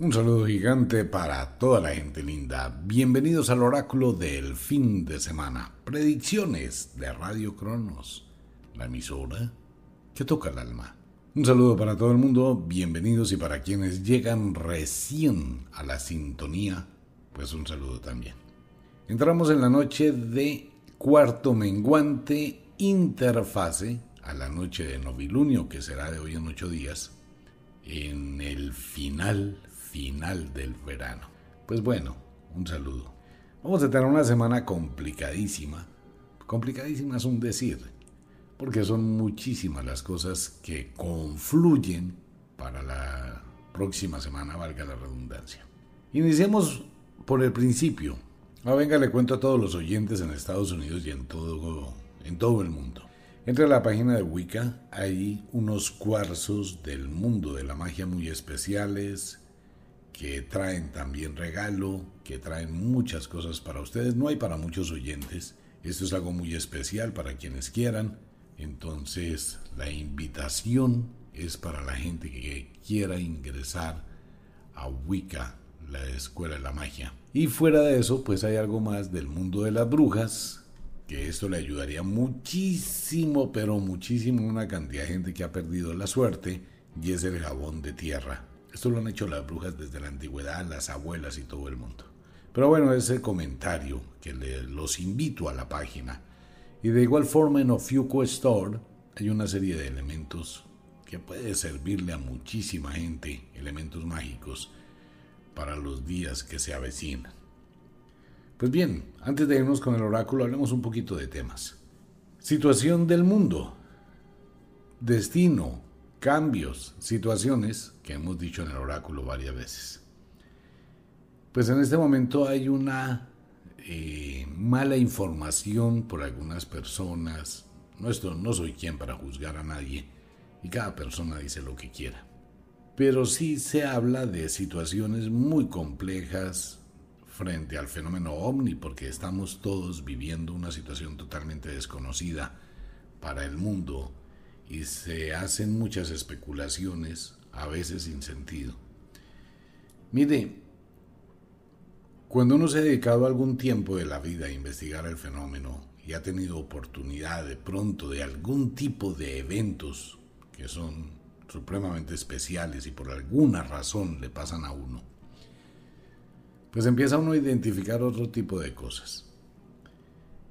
Un saludo gigante para toda la gente linda. Bienvenidos al oráculo del fin de semana. Predicciones de Radio Cronos, la emisora que toca el alma. Un saludo para todo el mundo, bienvenidos y para quienes llegan recién a la sintonía, pues un saludo también. Entramos en la noche de cuarto menguante interfase a la noche de novilunio, que será de hoy en ocho días, en el final final del verano. Pues bueno, un saludo. Vamos a tener una semana complicadísima. Complicadísima es un decir, porque son muchísimas las cosas que confluyen para la próxima semana, valga la redundancia. Iniciemos por el principio. Ahora venga, le cuento a todos los oyentes en Estados Unidos y en todo, en todo el mundo. Entre la página de Wicca hay unos cuarzos del mundo de la magia muy especiales, que traen también regalo, que traen muchas cosas para ustedes. No hay para muchos oyentes. Esto es algo muy especial para quienes quieran. Entonces, la invitación es para la gente que quiera ingresar a Wicca, la escuela de la magia. Y fuera de eso, pues hay algo más del mundo de las brujas, que esto le ayudaría muchísimo, pero muchísimo a una cantidad de gente que ha perdido la suerte, y es el jabón de tierra. Esto lo han hecho las brujas desde la antigüedad, las abuelas y todo el mundo. Pero bueno, ese comentario que los invito a la página. Y de igual forma en Ofiuco Store hay una serie de elementos que puede servirle a muchísima gente, elementos mágicos, para los días que se avecinan. Pues bien, antes de irnos con el oráculo, hablemos un poquito de temas. Situación del mundo. Destino cambios, situaciones que hemos dicho en el oráculo varias veces. Pues en este momento hay una eh, mala información por algunas personas. No, esto, no soy quien para juzgar a nadie y cada persona dice lo que quiera. Pero sí se habla de situaciones muy complejas frente al fenómeno ovni porque estamos todos viviendo una situación totalmente desconocida para el mundo y se hacen muchas especulaciones, a veces sin sentido. Mire, cuando uno se ha dedicado algún tiempo de la vida a investigar el fenómeno y ha tenido oportunidad de pronto de algún tipo de eventos que son supremamente especiales y por alguna razón le pasan a uno, pues empieza uno a identificar otro tipo de cosas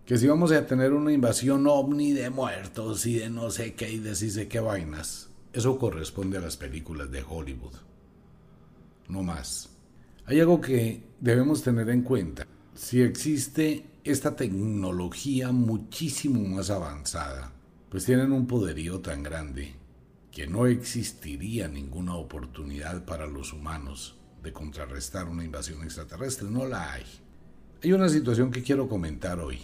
que si vamos a tener una invasión ovni de muertos y de no sé qué y de sí sé qué vainas, eso corresponde a las películas de Hollywood. No más. Hay algo que debemos tener en cuenta. Si existe esta tecnología muchísimo más avanzada, pues tienen un poderío tan grande que no existiría ninguna oportunidad para los humanos de contrarrestar una invasión extraterrestre. No la hay. Hay una situación que quiero comentar hoy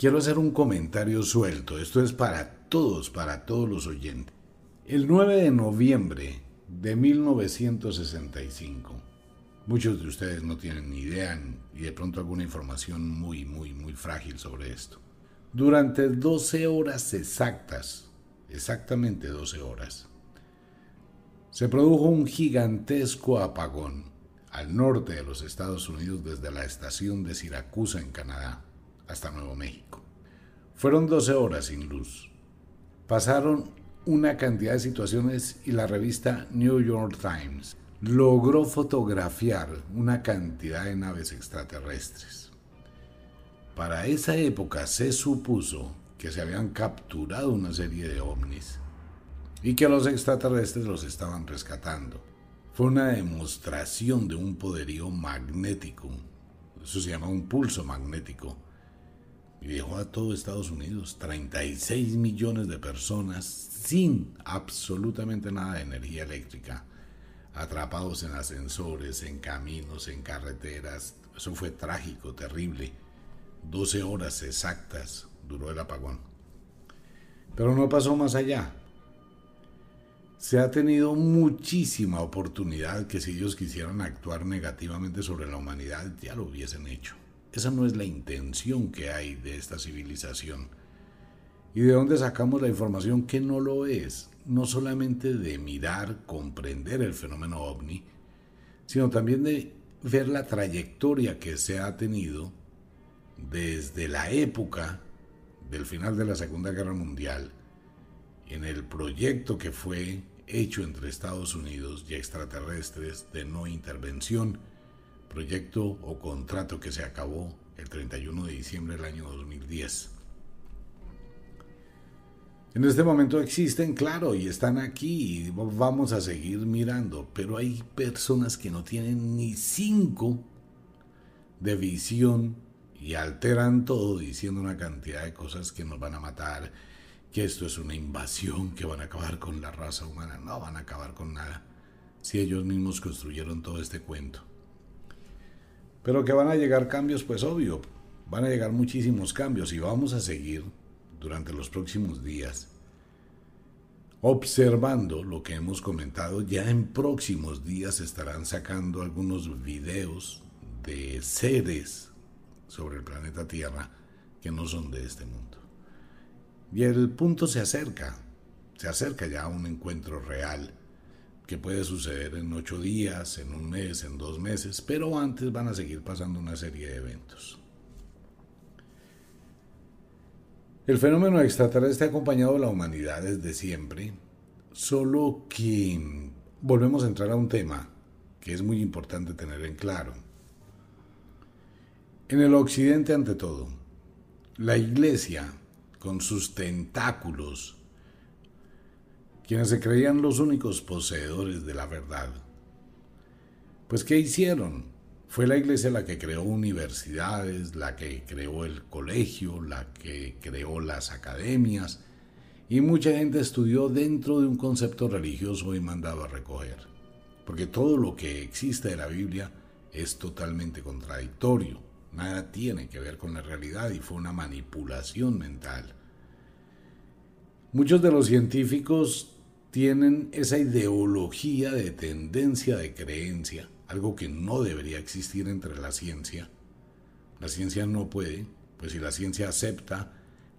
Quiero hacer un comentario suelto, esto es para todos, para todos los oyentes. El 9 de noviembre de 1965, muchos de ustedes no tienen ni idea y de pronto alguna información muy, muy, muy frágil sobre esto. Durante 12 horas exactas, exactamente 12 horas, se produjo un gigantesco apagón al norte de los Estados Unidos desde la estación de Siracusa en Canadá hasta Nuevo México. Fueron 12 horas sin luz. Pasaron una cantidad de situaciones y la revista New York Times logró fotografiar una cantidad de naves extraterrestres. Para esa época se supuso que se habían capturado una serie de ovnis y que los extraterrestres los estaban rescatando. Fue una demostración de un poderío magnético, eso se llama un pulso magnético, y dejó a todo Estados Unidos, 36 millones de personas sin absolutamente nada de energía eléctrica, atrapados en ascensores, en caminos, en carreteras. Eso fue trágico, terrible. 12 horas exactas duró el apagón. Pero no pasó más allá. Se ha tenido muchísima oportunidad que si ellos quisieran actuar negativamente sobre la humanidad ya lo hubiesen hecho. Esa no es la intención que hay de esta civilización. ¿Y de dónde sacamos la información que no lo es? No solamente de mirar, comprender el fenómeno ovni, sino también de ver la trayectoria que se ha tenido desde la época del final de la Segunda Guerra Mundial en el proyecto que fue hecho entre Estados Unidos y extraterrestres de no intervención, proyecto o contrato que se acabó el 31 de diciembre del año 2010. En este momento existen, claro, y están aquí, y vamos a seguir mirando, pero hay personas que no tienen ni cinco de visión y alteran todo diciendo una cantidad de cosas que nos van a matar, que esto es una invasión, que van a acabar con la raza humana. No van a acabar con nada, si ellos mismos construyeron todo este cuento. Pero que van a llegar cambios, pues obvio, van a llegar muchísimos cambios y vamos a seguir durante los próximos días, observando lo que hemos comentado, ya en próximos días estarán sacando algunos videos de seres sobre el planeta Tierra que no son de este mundo. Y el punto se acerca, se acerca ya a un encuentro real que puede suceder en ocho días, en un mes, en dos meses, pero antes van a seguir pasando una serie de eventos. El fenómeno extraterrestre ha acompañado a la humanidad desde siempre, solo que volvemos a entrar a un tema que es muy importante tener en claro. En el occidente ante todo, la iglesia, con sus tentáculos, quienes se creían los únicos poseedores de la verdad, pues ¿qué hicieron? Fue la iglesia la que creó universidades, la que creó el colegio, la que creó las academias, y mucha gente estudió dentro de un concepto religioso y mandaba a recoger. Porque todo lo que existe de la Biblia es totalmente contradictorio, nada tiene que ver con la realidad y fue una manipulación mental. Muchos de los científicos tienen esa ideología de tendencia de creencia algo que no debería existir entre la ciencia. La ciencia no puede, pues si la ciencia acepta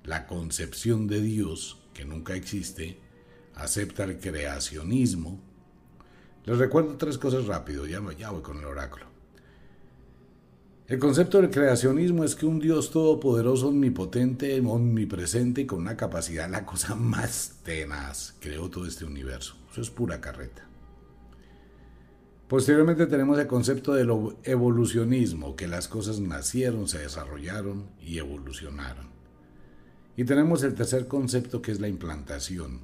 la concepción de Dios, que nunca existe, acepta el creacionismo. Les recuerdo tres cosas rápido, ya, voy con el oráculo. El concepto del creacionismo es que un Dios todopoderoso, omnipotente, omnipresente y con una capacidad, la cosa más tenaz, creó todo este universo. Eso es pura carreta. Posteriormente tenemos el concepto del evolucionismo, que las cosas nacieron, se desarrollaron y evolucionaron. Y tenemos el tercer concepto que es la implantación.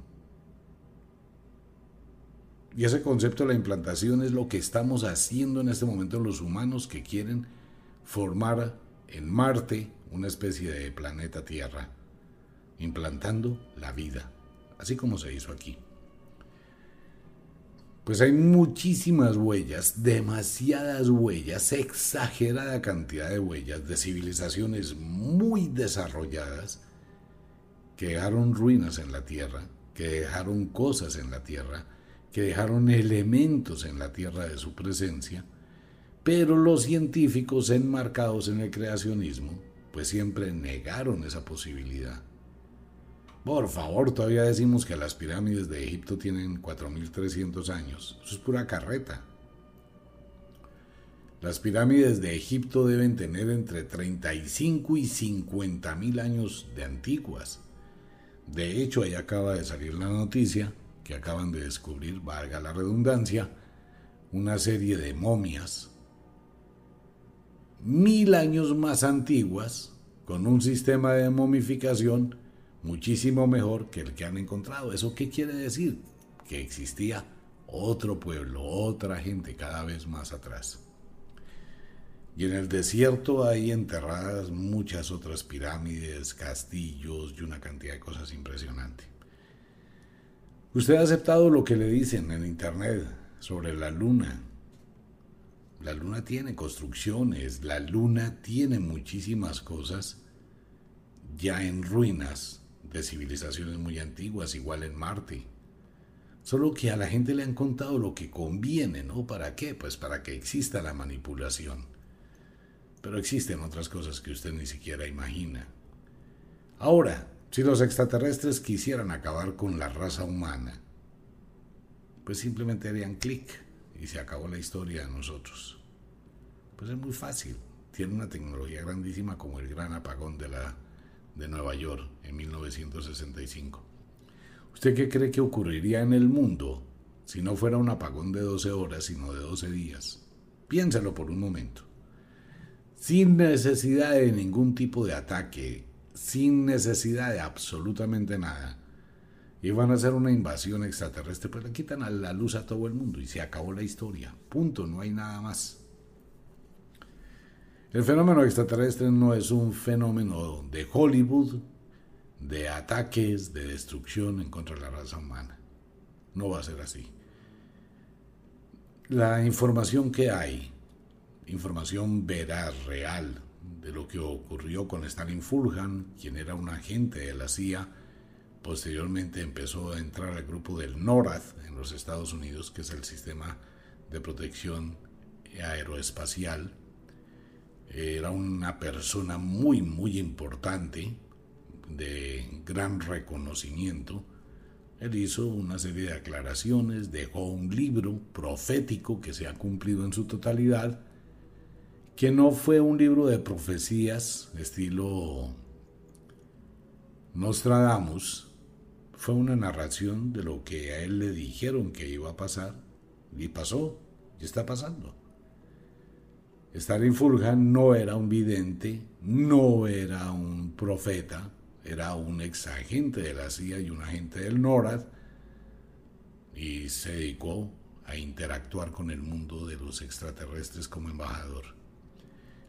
Y ese concepto de la implantación es lo que estamos haciendo en este momento los humanos que quieren formar en Marte una especie de planeta Tierra, implantando la vida, así como se hizo aquí pues hay muchísimas huellas, demasiadas huellas, exagerada cantidad de huellas de civilizaciones muy desarrolladas que dejaron ruinas en la tierra, que dejaron cosas en la tierra, que dejaron elementos en la tierra de su presencia, pero los científicos enmarcados en el creacionismo, pues siempre negaron esa posibilidad. Por favor, todavía decimos que las pirámides de Egipto tienen 4.300 años. Eso es pura carreta. Las pirámides de Egipto deben tener entre 35 y 50 mil años de antiguas. De hecho, ahí acaba de salir la noticia que acaban de descubrir, valga la redundancia, una serie de momias mil años más antiguas, con un sistema de momificación muchísimo mejor que el que han encontrado. ¿Eso qué quiere decir? Que existía otro pueblo, otra gente cada vez más atrás. Y en el desierto hay enterradas muchas otras pirámides, castillos y una cantidad de cosas impresionantes. Usted ha aceptado lo que le dicen en internet sobre la luna. La luna tiene construcciones, la luna tiene muchísimas cosas ya en ruinas de civilizaciones muy antiguas, igual en Marte. Solo que a la gente le han contado lo que conviene, ¿no? ¿Para qué? Pues para que exista la manipulación. Pero existen otras cosas que usted ni siquiera imagina. Ahora, si los extraterrestres quisieran acabar con la raza humana, pues simplemente harían clic y se acabó la historia de nosotros. Pues es muy fácil. Tiene una tecnología grandísima como el gran apagón de, la, de Nueva York en 1965. ¿Usted qué cree que ocurriría en el mundo si no fuera un apagón de 12 horas, sino de 12 días? Piénsalo por un momento. Sin necesidad de ningún tipo de ataque, sin necesidad de absolutamente nada, y van a hacer una invasión extraterrestre, pues le quitan a la luz a todo el mundo y se acabó la historia. Punto, no hay nada más. El fenómeno extraterrestre no es un fenómeno de Hollywood, de ataques, de destrucción en contra de la raza humana. No va a ser así. La información que hay, información veraz, real, de lo que ocurrió con Stalin Fulhan, quien era un agente de la CIA, posteriormente empezó a entrar al grupo del NORAD en los Estados Unidos, que es el sistema de protección aeroespacial. Era una persona muy, muy importante, de gran reconocimiento. Él hizo una serie de aclaraciones, dejó un libro profético que se ha cumplido en su totalidad, que no fue un libro de profecías estilo Nostradamus, fue una narración de lo que a él le dijeron que iba a pasar y pasó y está pasando. Stalin Fulhan no era un vidente, no era un profeta, era un ex agente de la CIA y un agente del NORAD y se dedicó a interactuar con el mundo de los extraterrestres como embajador.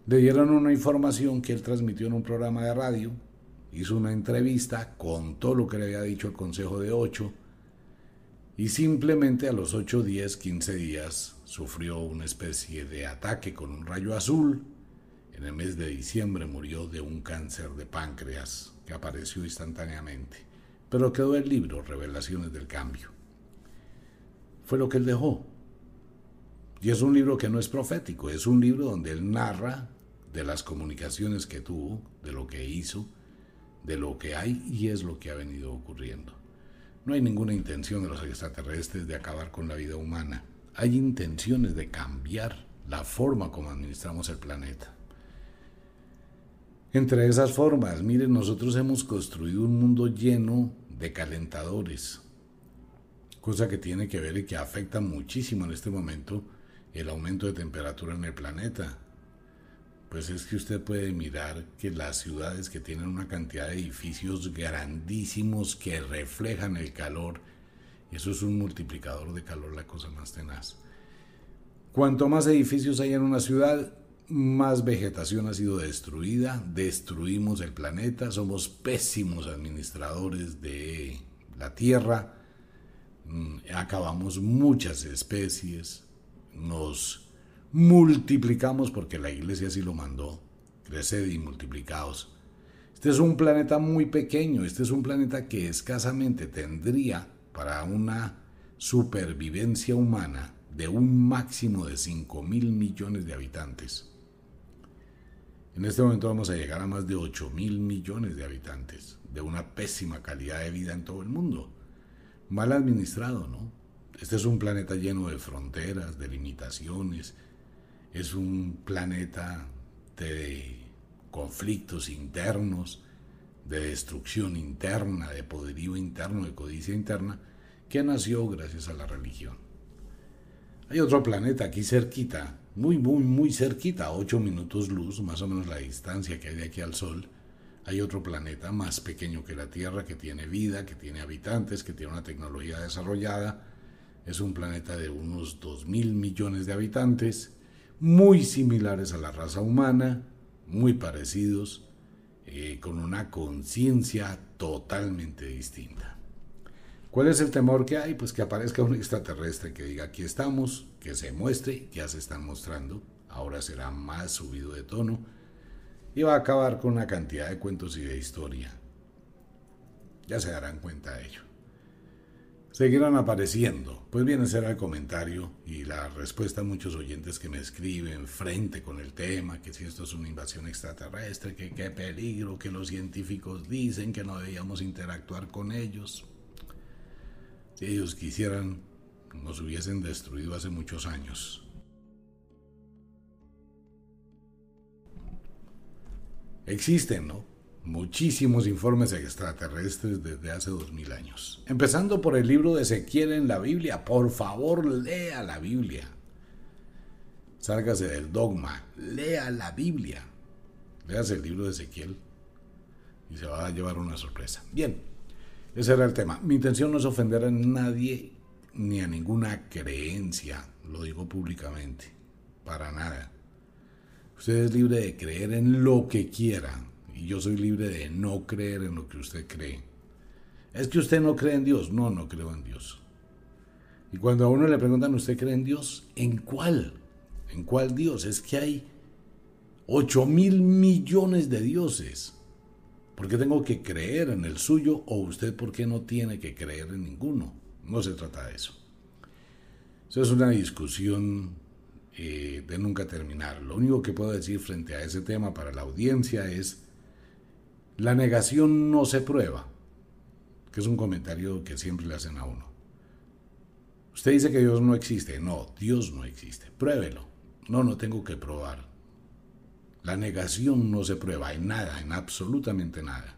Le dieron una información que él transmitió en un programa de radio, hizo una entrevista, contó lo que le había dicho el Consejo de Ocho y simplemente a los 8, 10, 15 días sufrió una especie de ataque con un rayo azul. En el mes de diciembre murió de un cáncer de páncreas apareció instantáneamente, pero quedó el libro Revelaciones del Cambio. Fue lo que él dejó. Y es un libro que no es profético, es un libro donde él narra de las comunicaciones que tuvo, de lo que hizo, de lo que hay y es lo que ha venido ocurriendo. No hay ninguna intención de los extraterrestres de acabar con la vida humana. Hay intenciones de cambiar la forma como administramos el planeta. Entre esas formas, miren, nosotros hemos construido un mundo lleno de calentadores, cosa que tiene que ver y que afecta muchísimo en este momento el aumento de temperatura en el planeta. Pues es que usted puede mirar que las ciudades que tienen una cantidad de edificios grandísimos que reflejan el calor, eso es un multiplicador de calor, la cosa más tenaz. Cuanto más edificios hay en una ciudad, más vegetación ha sido destruida, destruimos el planeta, somos pésimos administradores de la tierra, mm, acabamos muchas especies, nos multiplicamos porque la iglesia así lo mandó, creced y multiplicaos. Este es un planeta muy pequeño, este es un planeta que escasamente tendría para una supervivencia humana de un máximo de 5 mil millones de habitantes. En este momento vamos a llegar a más de 8 mil millones de habitantes, de una pésima calidad de vida en todo el mundo. Mal administrado, ¿no? Este es un planeta lleno de fronteras, de limitaciones, es un planeta de conflictos internos, de destrucción interna, de poderío interno, de codicia interna, que nació gracias a la religión. Hay otro planeta aquí cerquita, muy, muy, muy cerquita, a 8 minutos luz, más o menos la distancia que hay de aquí al Sol, hay otro planeta más pequeño que la Tierra, que tiene vida, que tiene habitantes, que tiene una tecnología desarrollada. Es un planeta de unos 2 mil millones de habitantes, muy similares a la raza humana, muy parecidos, eh, con una conciencia totalmente distinta. ¿Cuál es el temor que hay? Pues que aparezca un extraterrestre que diga aquí estamos, que se muestre, ya se están mostrando, ahora será más subido de tono y va a acabar con una cantidad de cuentos y de historia. Ya se darán cuenta de ello. Seguirán apareciendo. Pues bien, ese era el comentario y la respuesta a muchos oyentes que me escriben frente con el tema, que si esto es una invasión extraterrestre, que qué peligro, que los científicos dicen que no debíamos interactuar con ellos. Si ellos quisieran, nos hubiesen destruido hace muchos años. Existen, ¿no? Muchísimos informes extraterrestres desde hace dos mil años. Empezando por el libro de Ezequiel en la Biblia. Por favor, lea la Biblia. Sálgase del dogma. Lea la Biblia. Leas el libro de Ezequiel y se va a llevar una sorpresa. Bien, ese era el tema. Mi intención no es ofender a nadie ni a ninguna creencia, lo digo públicamente, para nada. Usted es libre de creer en lo que quiera y yo soy libre de no creer en lo que usted cree. Es que usted no cree en Dios. No, no creo en Dios. Y cuando a uno le preguntan, ¿usted cree en Dios? ¿En cuál? ¿En cuál Dios? Es que hay 8 mil millones de dioses. ¿Por qué tengo que creer en el suyo o usted por qué no tiene que creer en ninguno? No se trata de eso. Eso es una discusión eh, de nunca terminar. Lo único que puedo decir frente a ese tema para la audiencia es, la negación no se prueba, que es un comentario que siempre le hacen a uno. Usted dice que Dios no existe. No, Dios no existe. Pruébelo. No, no tengo que probar. La negación no se prueba en nada, en absolutamente nada.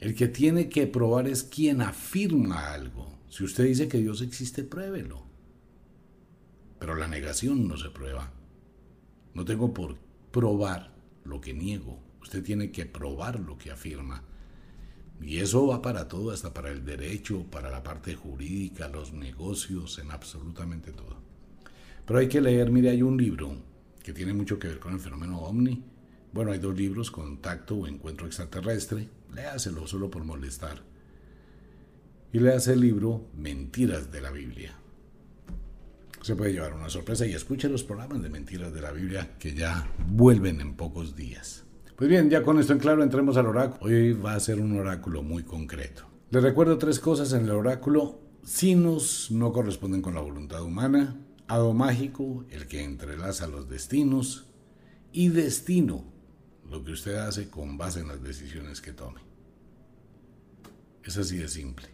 El que tiene que probar es quien afirma algo. Si usted dice que Dios existe, pruébelo. Pero la negación no se prueba. No tengo por probar lo que niego. Usted tiene que probar lo que afirma. Y eso va para todo, hasta para el derecho, para la parte jurídica, los negocios, en absolutamente todo. Pero hay que leer, mire, hay un libro que tiene mucho que ver con el fenómeno ovni. Bueno, hay dos libros, Contacto o Encuentro Extraterrestre. Léaselo solo por molestar. Y léase el libro Mentiras de la Biblia. Se puede llevar una sorpresa y escuche los programas de Mentiras de la Biblia que ya vuelven en pocos días. Pues bien, ya con esto en claro, entremos al oráculo. Hoy va a ser un oráculo muy concreto. Les recuerdo tres cosas en el oráculo. Sinos no corresponden con la voluntad humana. Hado mágico, el que entrelaza los destinos. Y destino, lo que usted hace con base en las decisiones que tome. Es así de simple.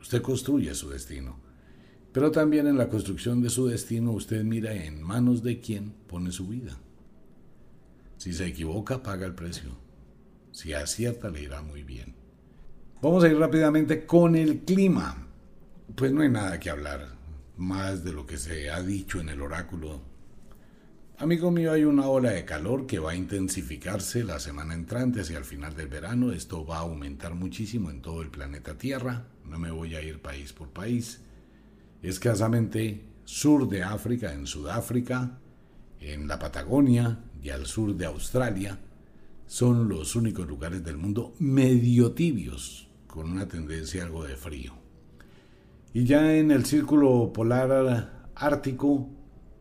Usted construye su destino. Pero también en la construcción de su destino usted mira en manos de quién pone su vida. Si se equivoca, paga el precio. Si acierta, le irá muy bien. Vamos a ir rápidamente con el clima. Pues no hay nada que hablar más de lo que se ha dicho en el oráculo. Amigo mío, hay una ola de calor que va a intensificarse la semana entrante hacia el final del verano. Esto va a aumentar muchísimo en todo el planeta Tierra. No me voy a ir país por país. Escasamente sur de África, en Sudáfrica, en la Patagonia y al sur de Australia, son los únicos lugares del mundo medio tibios, con una tendencia algo de frío. Y ya en el círculo polar ártico,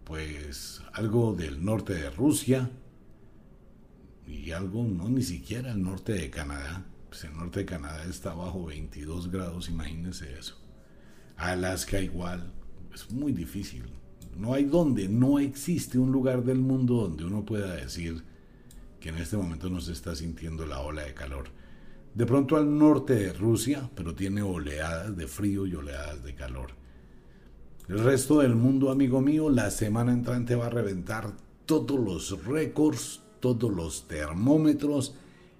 pues algo del norte de Rusia y algo, no ni siquiera el norte de Canadá. Pues el norte de Canadá está bajo 22 grados, imagínense eso. Alaska igual, es muy difícil. No hay donde, no existe un lugar del mundo donde uno pueda decir que en este momento no se está sintiendo la ola de calor. De pronto al norte de Rusia, pero tiene oleadas de frío y oleadas de calor. El resto del mundo, amigo mío, la semana entrante va a reventar todos los récords, todos los termómetros.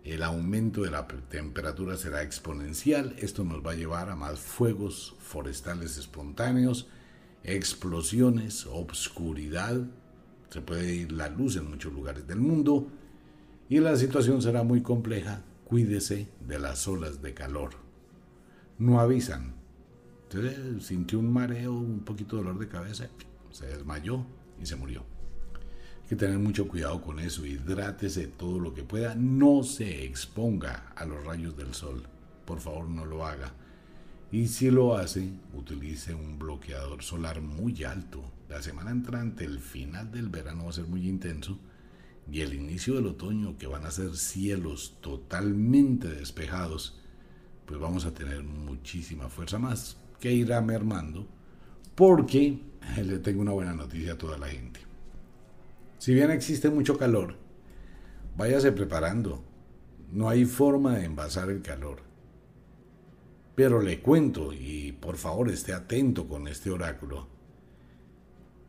El aumento de la temperatura será exponencial. Esto nos va a llevar a más fuegos forestales espontáneos, explosiones, obscuridad. Se puede ir la luz en muchos lugares del mundo. Y la situación será muy compleja cuídese de las olas de calor. No avisan. Entonces sintió un mareo, un poquito de dolor de cabeza, se desmayó y se murió. Hay que tener mucho cuidado con eso, hidrátese todo lo que pueda, no se exponga a los rayos del sol, por favor no lo haga. Y si lo hace, utilice un bloqueador solar muy alto. La semana entrante, el final del verano va a ser muy intenso y el inicio del otoño, que van a ser cielos totalmente despejados, pues vamos a tener muchísima fuerza más que irá mermando, porque le tengo una buena noticia a toda la gente. Si bien existe mucho calor, váyase preparando. No hay forma de envasar el calor. Pero le cuento, y por favor esté atento con este oráculo,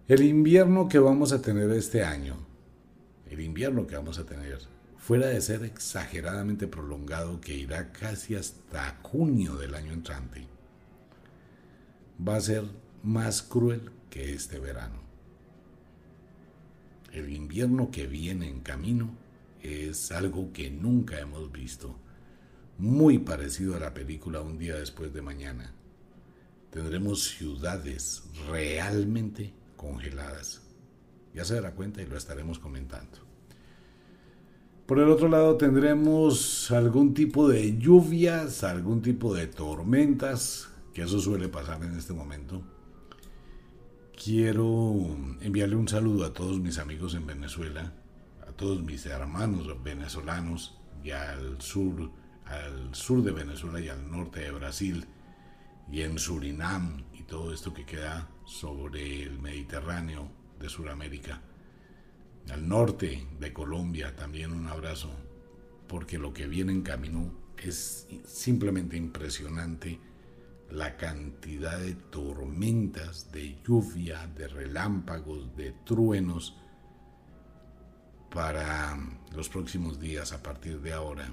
el invierno que vamos a tener este año, el invierno que vamos a tener, fuera de ser exageradamente prolongado, que irá casi hasta junio del año entrante, va a ser más cruel que este verano. El invierno que viene en camino es algo que nunca hemos visto, muy parecido a la película Un día después de mañana. Tendremos ciudades realmente congeladas. Ya se dará cuenta y lo estaremos comentando. Por el otro lado tendremos algún tipo de lluvias, algún tipo de tormentas, que eso suele pasar en este momento. Quiero enviarle un saludo a todos mis amigos en Venezuela, a todos mis hermanos venezolanos y al sur, al sur de Venezuela y al norte de Brasil y en Surinam y todo esto que queda sobre el Mediterráneo de Sudamérica. Al norte de Colombia también un abrazo, porque lo que viene en camino es simplemente impresionante la cantidad de tormentas, de lluvia, de relámpagos, de truenos para los próximos días a partir de ahora.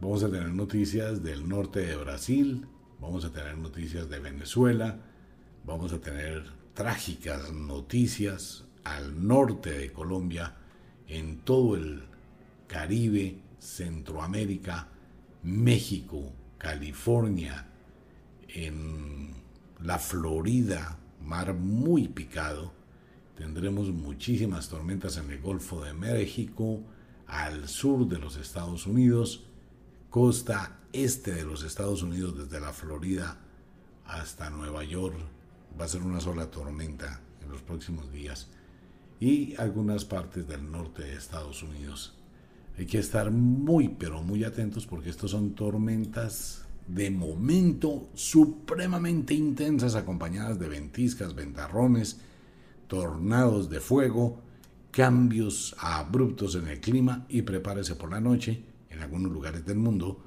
Vamos a tener noticias del norte de Brasil, vamos a tener noticias de Venezuela, vamos a tener trágicas noticias al norte de Colombia, en todo el Caribe, Centroamérica, México, California, en la Florida, mar muy picado. Tendremos muchísimas tormentas en el Golfo de México, al sur de los Estados Unidos, costa este de los Estados Unidos, desde la Florida hasta Nueva York. Va a ser una sola tormenta en los próximos días. Y algunas partes del norte de Estados Unidos. Hay que estar muy, pero muy atentos porque estos son tormentas de momento supremamente intensas acompañadas de ventiscas, ventarrones, tornados de fuego, cambios abruptos en el clima y prepárese por la noche en algunos lugares del mundo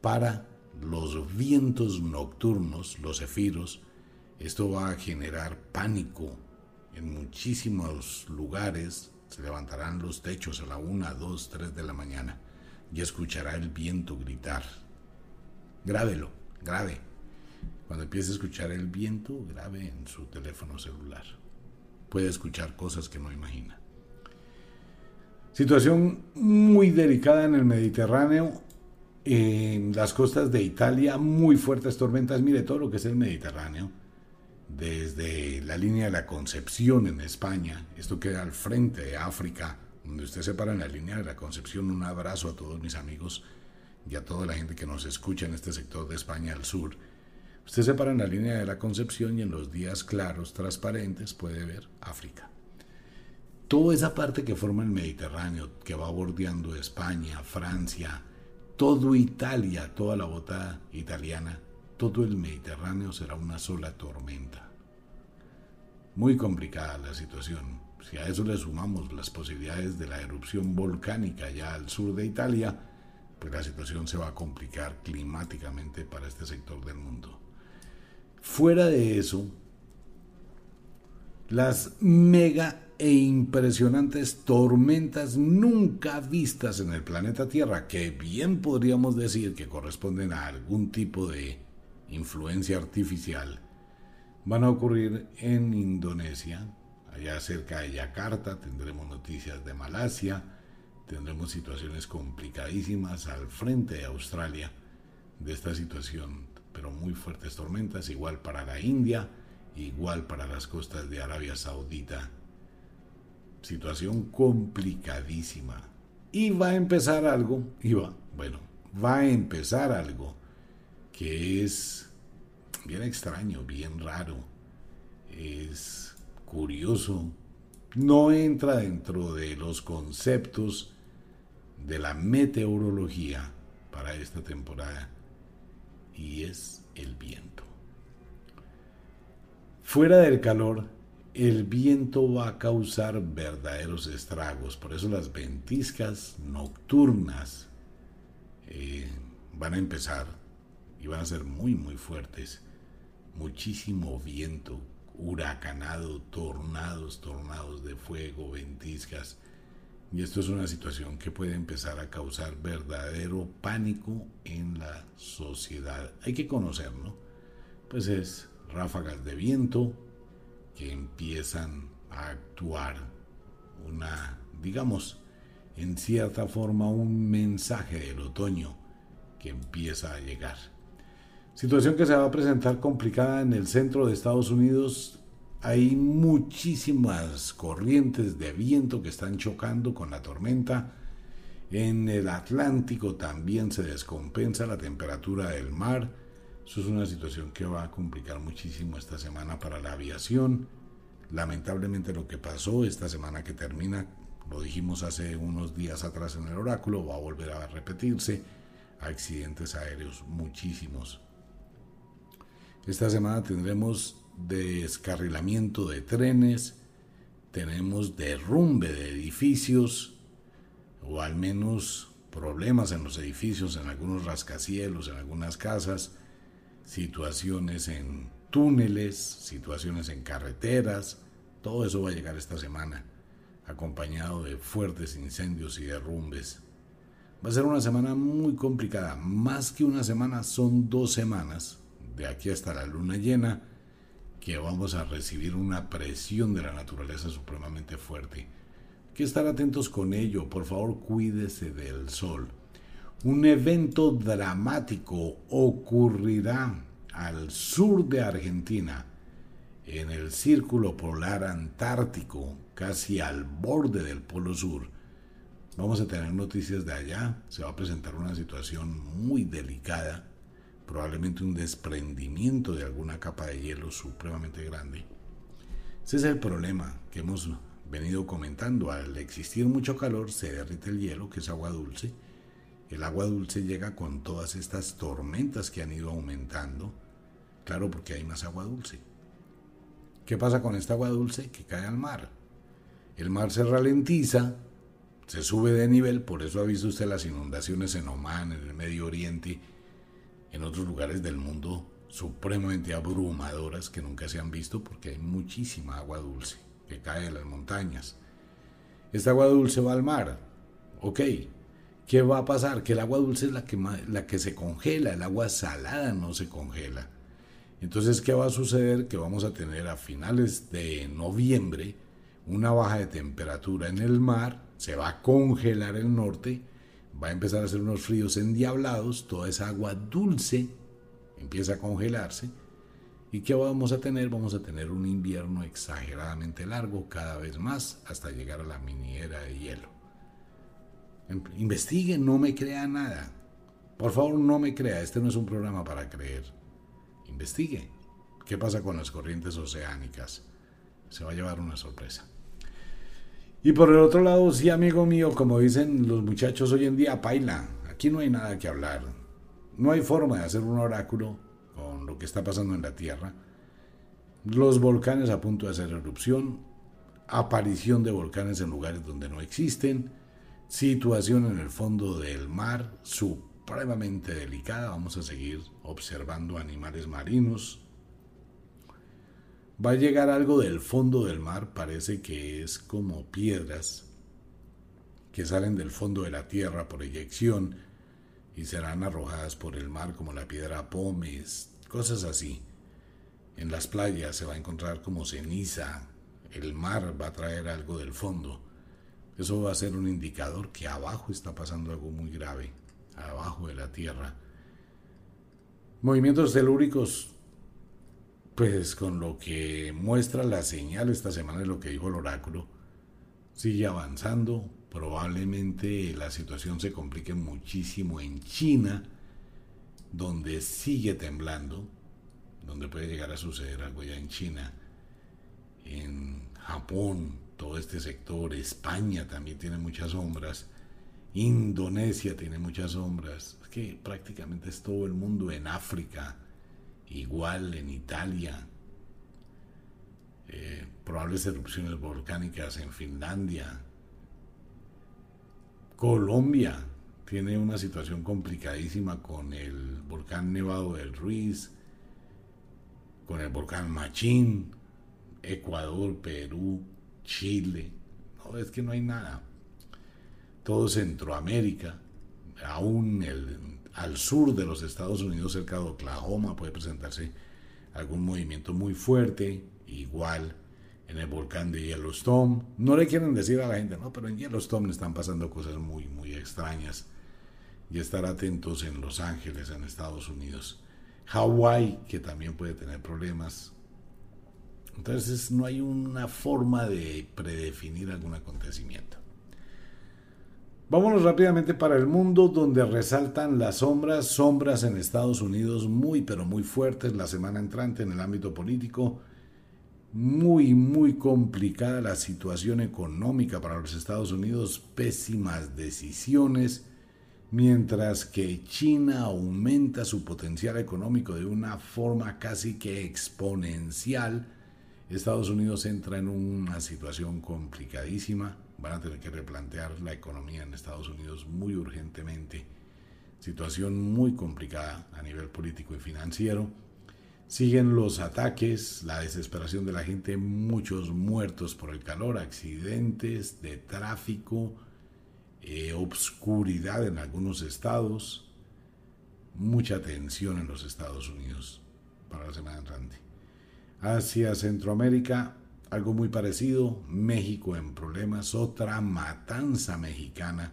para los vientos nocturnos, los efiros. Esto va a generar pánico en muchísimos lugares, se levantarán los techos a la 1, 2, 3 de la mañana y escuchará el viento gritar. Grábelo, grabe. Cuando empiece a escuchar el viento, grabe en su teléfono celular. Puede escuchar cosas que no imagina. Situación muy delicada en el Mediterráneo, en las costas de Italia, muy fuertes tormentas. Mire todo lo que es el Mediterráneo desde la línea de la Concepción en España, esto queda al frente de África, donde usted se para en la línea de la Concepción, un abrazo a todos mis amigos y a toda la gente que nos escucha en este sector de España al sur. Usted se para en la línea de la Concepción y en los días claros, transparentes, puede ver África. Toda esa parte que forma el Mediterráneo, que va bordeando España, Francia, todo Italia, toda la bota italiana, todo el Mediterráneo será una sola tormenta. Muy complicada la situación. Si a eso le sumamos las posibilidades de la erupción volcánica ya al sur de Italia, pues la situación se va a complicar climáticamente para este sector del mundo. Fuera de eso, las mega e impresionantes tormentas nunca vistas en el planeta Tierra, que bien podríamos decir que corresponden a algún tipo de influencia artificial van a ocurrir en Indonesia, allá cerca de Yakarta, tendremos noticias de Malasia, tendremos situaciones complicadísimas al frente de Australia de esta situación, pero muy fuertes tormentas, igual para la India, igual para las costas de Arabia Saudita. Situación complicadísima. Y va a empezar algo, y va, bueno, va a empezar algo que es bien extraño, bien raro, es curioso, no entra dentro de los conceptos de la meteorología para esta temporada y es el viento. Fuera del calor, el viento va a causar verdaderos estragos, por eso las ventiscas nocturnas eh, van a empezar y van a ser muy muy fuertes. Muchísimo viento, huracanado, tornados, tornados de fuego, ventiscas. Y esto es una situación que puede empezar a causar verdadero pánico en la sociedad. Hay que conocerlo. Pues es ráfagas de viento que empiezan a actuar una, digamos, en cierta forma un mensaje del otoño que empieza a llegar. Situación que se va a presentar complicada en el centro de Estados Unidos. Hay muchísimas corrientes de viento que están chocando con la tormenta. En el Atlántico también se descompensa la temperatura del mar. Eso es una situación que va a complicar muchísimo esta semana para la aviación. Lamentablemente lo que pasó esta semana que termina, lo dijimos hace unos días atrás en el oráculo, va a volver a repetirse. Accidentes aéreos muchísimos. Esta semana tendremos descarrilamiento de trenes, tenemos derrumbe de edificios, o al menos problemas en los edificios, en algunos rascacielos, en algunas casas, situaciones en túneles, situaciones en carreteras, todo eso va a llegar esta semana, acompañado de fuertes incendios y derrumbes. Va a ser una semana muy complicada, más que una semana, son dos semanas, de aquí hasta la luna llena, que vamos a recibir una presión de la naturaleza supremamente fuerte. Hay que estar atentos con ello, por favor cuídese del sol. Un evento dramático ocurrirá al sur de Argentina, en el círculo polar antártico, casi al borde del polo sur. Vamos a tener noticias de allá, se va a presentar una situación muy delicada, probablemente un desprendimiento de alguna capa de hielo supremamente grande. Ese es el problema que hemos venido comentando. Al existir mucho calor se derrite el hielo, que es agua dulce. El agua dulce llega con todas estas tormentas que han ido aumentando Claro, porque hay más agua dulce. ¿Qué pasa con esta agua dulce? Que cae al mar. El mar se ralentiza, se sube de nivel, por eso ha visto usted las inundaciones en Oman, en el Medio Oriente, en otros lugares del mundo supremamente abrumadoras que nunca se han visto porque hay muchísima agua dulce que cae de las montañas. Esta agua dulce va al mar. Ok, ¿qué va a pasar? Que el agua dulce es la que, la que se congela, el agua salada no se congela. Entonces, ¿qué va a suceder? Que vamos a tener a finales de noviembre una baja de temperatura en el mar, se va a congelar el norte, va a empezar a hacer unos fríos endiablados, toda esa agua dulce empieza a congelarse. ¿Y qué vamos a tener? Vamos a tener un invierno exageradamente largo, cada vez más, hasta llegar a la miniera de hielo. Em, Investigue, no me crea nada. Por favor, no me crea, este no es un programa para creer investigue qué pasa con las corrientes oceánicas. Se va a llevar una sorpresa. Y por el otro lado, sí, amigo mío, como dicen los muchachos hoy en día, paila. Aquí no hay nada que hablar. No hay forma de hacer un oráculo con lo que está pasando en la Tierra. Los volcanes a punto de hacer erupción, aparición de volcanes en lugares donde no existen, situación en el fondo del mar, su supremamente delicada. Vamos a seguir observando animales marinos. Va a llegar algo del fondo del mar, parece que es como piedras que salen del fondo de la tierra por eyección y serán arrojadas por el mar como la piedra pómez, cosas así. En las playas se va a encontrar como ceniza, el mar va a traer algo del fondo. Eso va a ser un indicador que abajo está pasando algo muy grave abajo de la Tierra. Movimientos telúricos, pues con lo que muestra la señal esta semana de lo que dijo el oráculo, sigue avanzando. Probablemente la situación se complique muchísimo en China, donde sigue temblando, donde puede llegar a suceder algo ya en China, en Japón, todo este sector, España también tiene muchas sombras Indonesia tiene muchas sombras. Es que prácticamente es todo el mundo. En África, igual en Italia. Eh, probables erupciones volcánicas en Finlandia. Colombia tiene una situación complicadísima con el volcán Nevado del Ruiz, con el volcán Machín, Ecuador, Perú, Chile. No, es que no hay nada. Todo Centroamérica, aún el, al sur de los Estados Unidos, cerca de Oklahoma, puede presentarse algún movimiento muy fuerte, igual en el volcán de Yellowstone. No le quieren decir a la gente, no, pero en Yellowstone están pasando cosas muy, muy extrañas. Y estar atentos en Los Ángeles, en Estados Unidos. Hawái, que también puede tener problemas. Entonces no hay una forma de predefinir algún acontecimiento. Vámonos rápidamente para el mundo donde resaltan las sombras, sombras en Estados Unidos muy pero muy fuertes la semana entrante en el ámbito político. Muy, muy complicada la situación económica para los Estados Unidos, pésimas decisiones, mientras que China aumenta su potencial económico de una forma casi que exponencial, Estados Unidos entra en una situación complicadísima, van a tener que replantear la economía en Estados Unidos muy urgentemente, situación muy complicada a nivel político y financiero Siguen los ataques, la desesperación de la gente, muchos muertos por el calor, accidentes de tráfico, eh, obscuridad en algunos estados, mucha tensión en los Estados Unidos para la semana entrante. Hacia Centroamérica, algo muy parecido, México en problemas, otra matanza mexicana,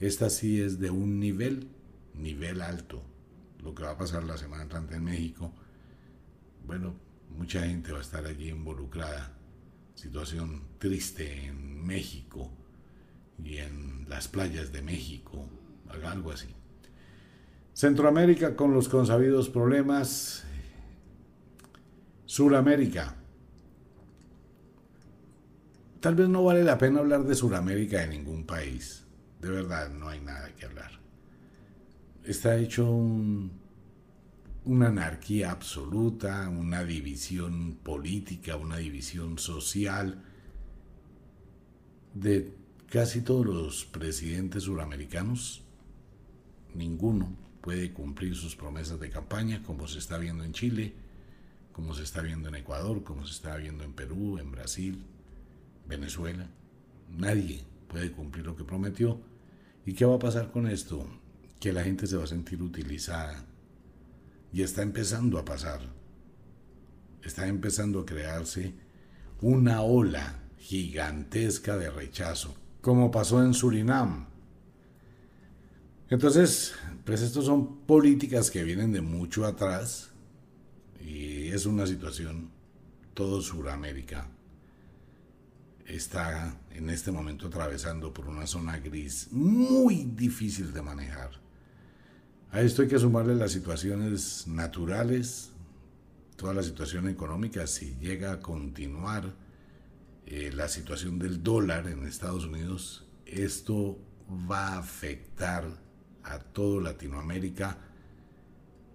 esta sí es de un nivel, nivel alto, lo que va a pasar la semana entrante en México bueno, mucha gente va a estar allí involucrada. Situación triste en México y en las playas de México, algo así. Centroamérica con los consabidos problemas. Suramérica. Tal vez no vale la pena hablar de Suramérica de ningún país. De verdad, no hay nada que hablar. Está hecho un una anarquía absoluta, una división política, una división social de casi todos los presidentes suramericanos. Ninguno puede cumplir sus promesas de campaña como se está viendo en Chile, como se está viendo en Ecuador, como se está viendo en Perú, en Brasil, Venezuela. Nadie puede cumplir lo que prometió. ¿Y qué va a pasar con esto? Que la gente se va a sentir utilizada y está empezando a pasar. Está empezando a crearse una ola gigantesca de rechazo, como pasó en Surinam. Entonces, pues estas son políticas que vienen de mucho atrás y es una situación, todo Suramérica está en este momento atravesando por una zona gris muy difícil de manejar. A esto hay que sumarle las situaciones naturales, toda la situación económica, si llega a continuar eh, la situación del dólar en Estados Unidos, esto va a afectar a todo Latinoamérica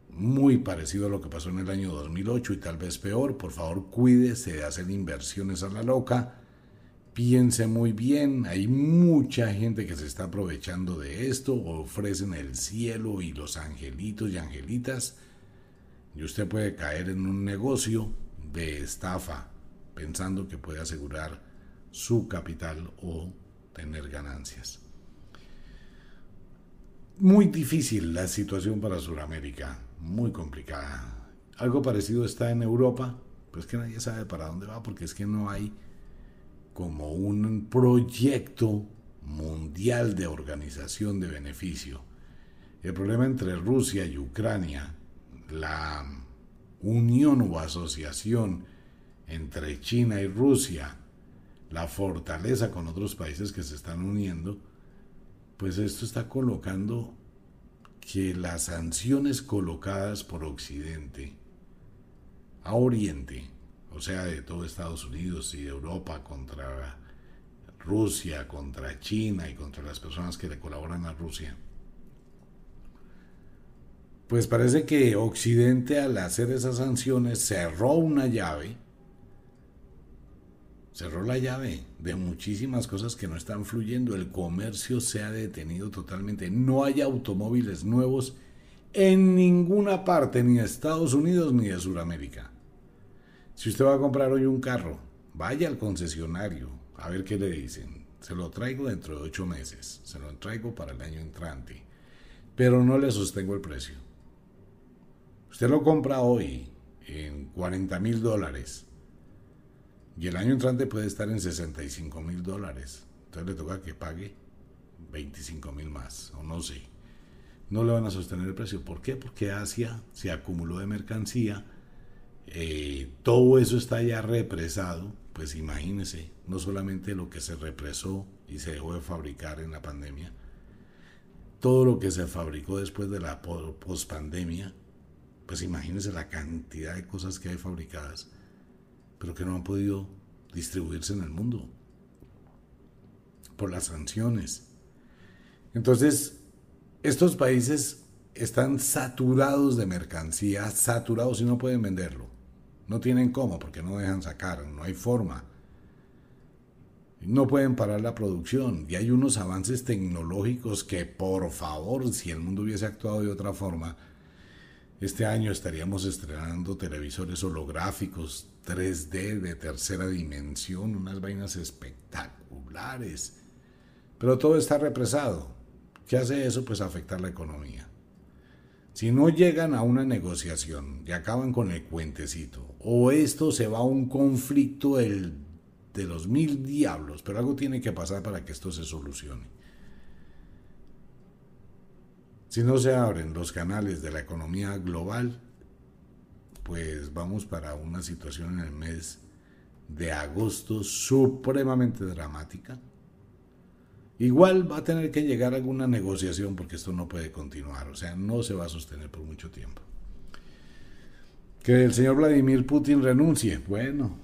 muy parecido a lo que pasó en el año 2008 y tal vez peor. Por favor, cuídese de hacer inversiones a la loca piense muy bien, hay mucha gente que se está aprovechando de esto, ofrecen el cielo y los angelitos y angelitas, y usted puede caer en un negocio de estafa pensando que puede asegurar su capital o tener ganancias. Muy difícil la situación para Sudamérica, muy complicada. Algo parecido está en Europa, pues que nadie sabe para dónde va porque es que no hay como un proyecto mundial de organización de beneficio. El problema entre Rusia y Ucrania, la unión o asociación entre China y Rusia, la fortaleza con otros países que se están uniendo, pues esto está colocando que las sanciones colocadas por Occidente a Oriente o sea, de todo Estados Unidos y de Europa contra Rusia, contra China y contra las personas que le colaboran a Rusia. Pues parece que Occidente al hacer esas sanciones cerró una llave, cerró la llave de muchísimas cosas que no están fluyendo. El comercio se ha detenido totalmente. No hay automóviles nuevos en ninguna parte, ni de Estados Unidos ni de Sudamérica. Si usted va a comprar hoy un carro, vaya al concesionario a ver qué le dicen. Se lo traigo dentro de ocho meses, se lo traigo para el año entrante, pero no le sostengo el precio. Usted lo compra hoy en 40 mil dólares y el año entrante puede estar en 65 mil dólares. Entonces le toca que pague 25 mil más, o no sé. No le van a sostener el precio. ¿Por qué? Porque Asia se acumuló de mercancía. Eh, todo eso está ya represado. Pues imagínese, no solamente lo que se represó y se dejó de fabricar en la pandemia, todo lo que se fabricó después de la pospandemia, pues imagínese la cantidad de cosas que hay fabricadas pero que no han podido distribuirse en el mundo por las sanciones. Entonces, estos países están saturados de mercancía, saturados y no pueden venderlo. No tienen cómo, porque no dejan sacar, no hay forma. No pueden parar la producción y hay unos avances tecnológicos que, por favor, si el mundo hubiese actuado de otra forma, este año estaríamos estrenando televisores holográficos 3D de tercera dimensión, unas vainas espectaculares. Pero todo está represado. ¿Qué hace eso? Pues afectar la economía. Si no llegan a una negociación y acaban con el cuentecito, o esto se va a un conflicto de los mil diablos, pero algo tiene que pasar para que esto se solucione. Si no se abren los canales de la economía global, pues vamos para una situación en el mes de agosto supremamente dramática. Igual va a tener que llegar alguna negociación porque esto no puede continuar, o sea, no se va a sostener por mucho tiempo. Que el señor Vladimir Putin renuncie, bueno,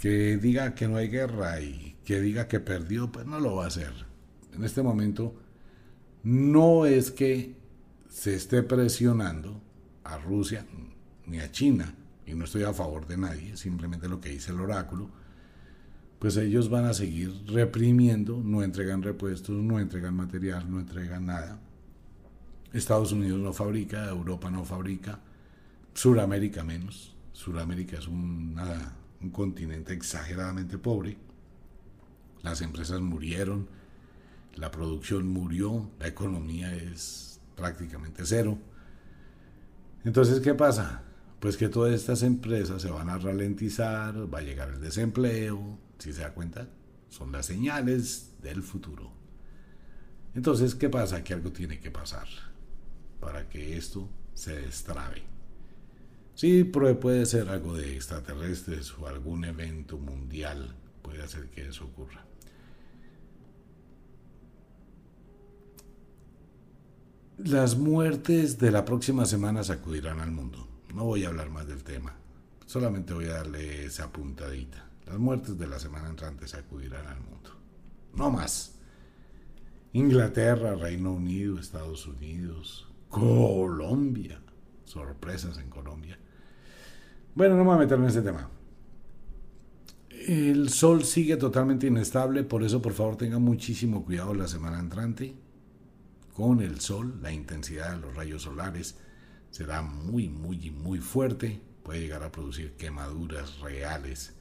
que diga que no hay guerra y que diga que perdió, pues no lo va a hacer. En este momento no es que se esté presionando a Rusia ni a China, y no estoy a favor de nadie, simplemente lo que dice el oráculo, pues ellos van a seguir reprimiendo, no entregan repuestos, no entregan material, no entregan nada. Estados Unidos no fabrica, Europa no fabrica, Suramérica menos. Suramérica es un continente exageradamente pobre. Las empresas murieron, la producción murió, la economía es prácticamente cero. Entonces, ¿qué pasa? Pues que todas estas empresas se van a ralentizar, va a llegar el desempleo, si se da cuenta, son las señales del futuro. Entonces, ¿qué pasa? Que algo tiene que pasar para que esto se destrabe. Sí, puede ser algo de extraterrestres o algún evento mundial, puede hacer que eso ocurra. Las muertes de la próxima semana sacudirán al mundo. No voy a hablar más del tema. Solamente voy a darle esa puntadita. Las muertes de la semana entrante sacudirán al mundo. No más. Inglaterra, Reino Unido, Estados Unidos, Colombia. Sorpresas en Colombia. Bueno, no me voy a meterme en ese tema. El sol sigue totalmente inestable, por eso por favor tenga muchísimo cuidado la semana entrante con el sol, la intensidad de los rayos solares será muy, muy, muy fuerte, puede llegar a producir quemaduras reales.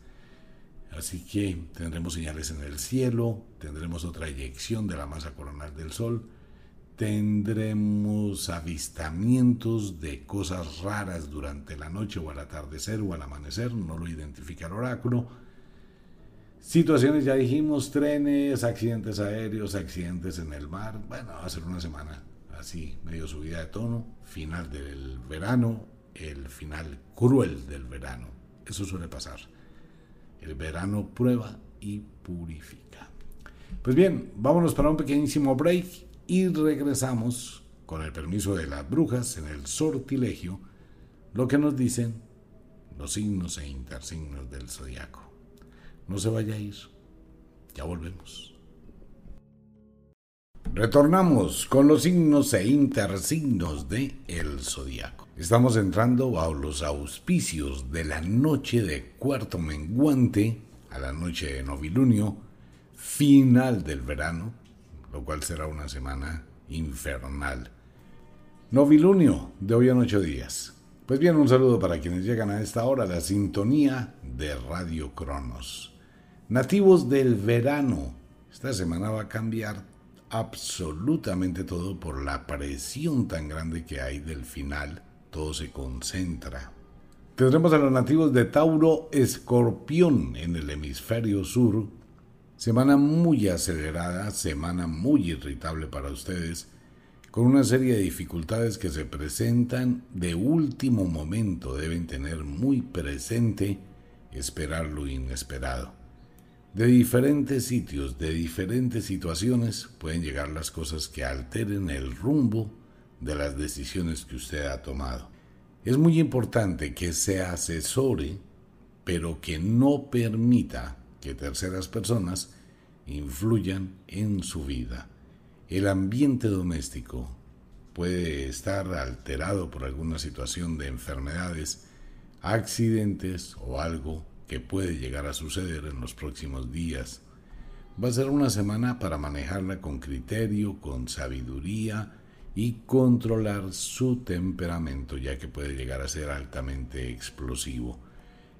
Así que tendremos señales en el cielo, tendremos otra eyección de la masa coronal del Sol, tendremos avistamientos de cosas raras durante la noche o al atardecer o al amanecer, no lo identifica el oráculo, Situaciones, ya dijimos, trenes, accidentes aéreos, accidentes en el mar. Bueno, va a ser una semana así, medio subida de tono, final del verano, el final cruel del verano. Eso suele pasar. El verano prueba y purifica. Pues bien, vámonos para un pequeñísimo break y regresamos con el permiso de las brujas en el sortilegio, lo que nos dicen los signos e intersignos del zodiaco. No se vaya a ir. Ya volvemos. Retornamos con los signos e intersignos de el zodiaco. Estamos entrando a los auspicios de la noche de cuarto menguante a la noche de novilunio, final del verano, lo cual será una semana infernal. Novilunio de hoy en ocho días. Pues bien, un saludo para quienes llegan a esta hora, la sintonía de Radio Cronos. Nativos del verano. Esta semana va a cambiar absolutamente todo por la presión tan grande que hay del final. Todo se concentra. Tendremos a los nativos de Tauro Escorpión en el hemisferio sur. Semana muy acelerada, semana muy irritable para ustedes con una serie de dificultades que se presentan de último momento. Deben tener muy presente esperar lo inesperado. De diferentes sitios, de diferentes situaciones, pueden llegar las cosas que alteren el rumbo de las decisiones que usted ha tomado. Es muy importante que se asesore, pero que no permita que terceras personas influyan en su vida. El ambiente doméstico puede estar alterado por alguna situación de enfermedades, accidentes o algo que puede llegar a suceder en los próximos días. Va a ser una semana para manejarla con criterio, con sabiduría y controlar su temperamento, ya que puede llegar a ser altamente explosivo.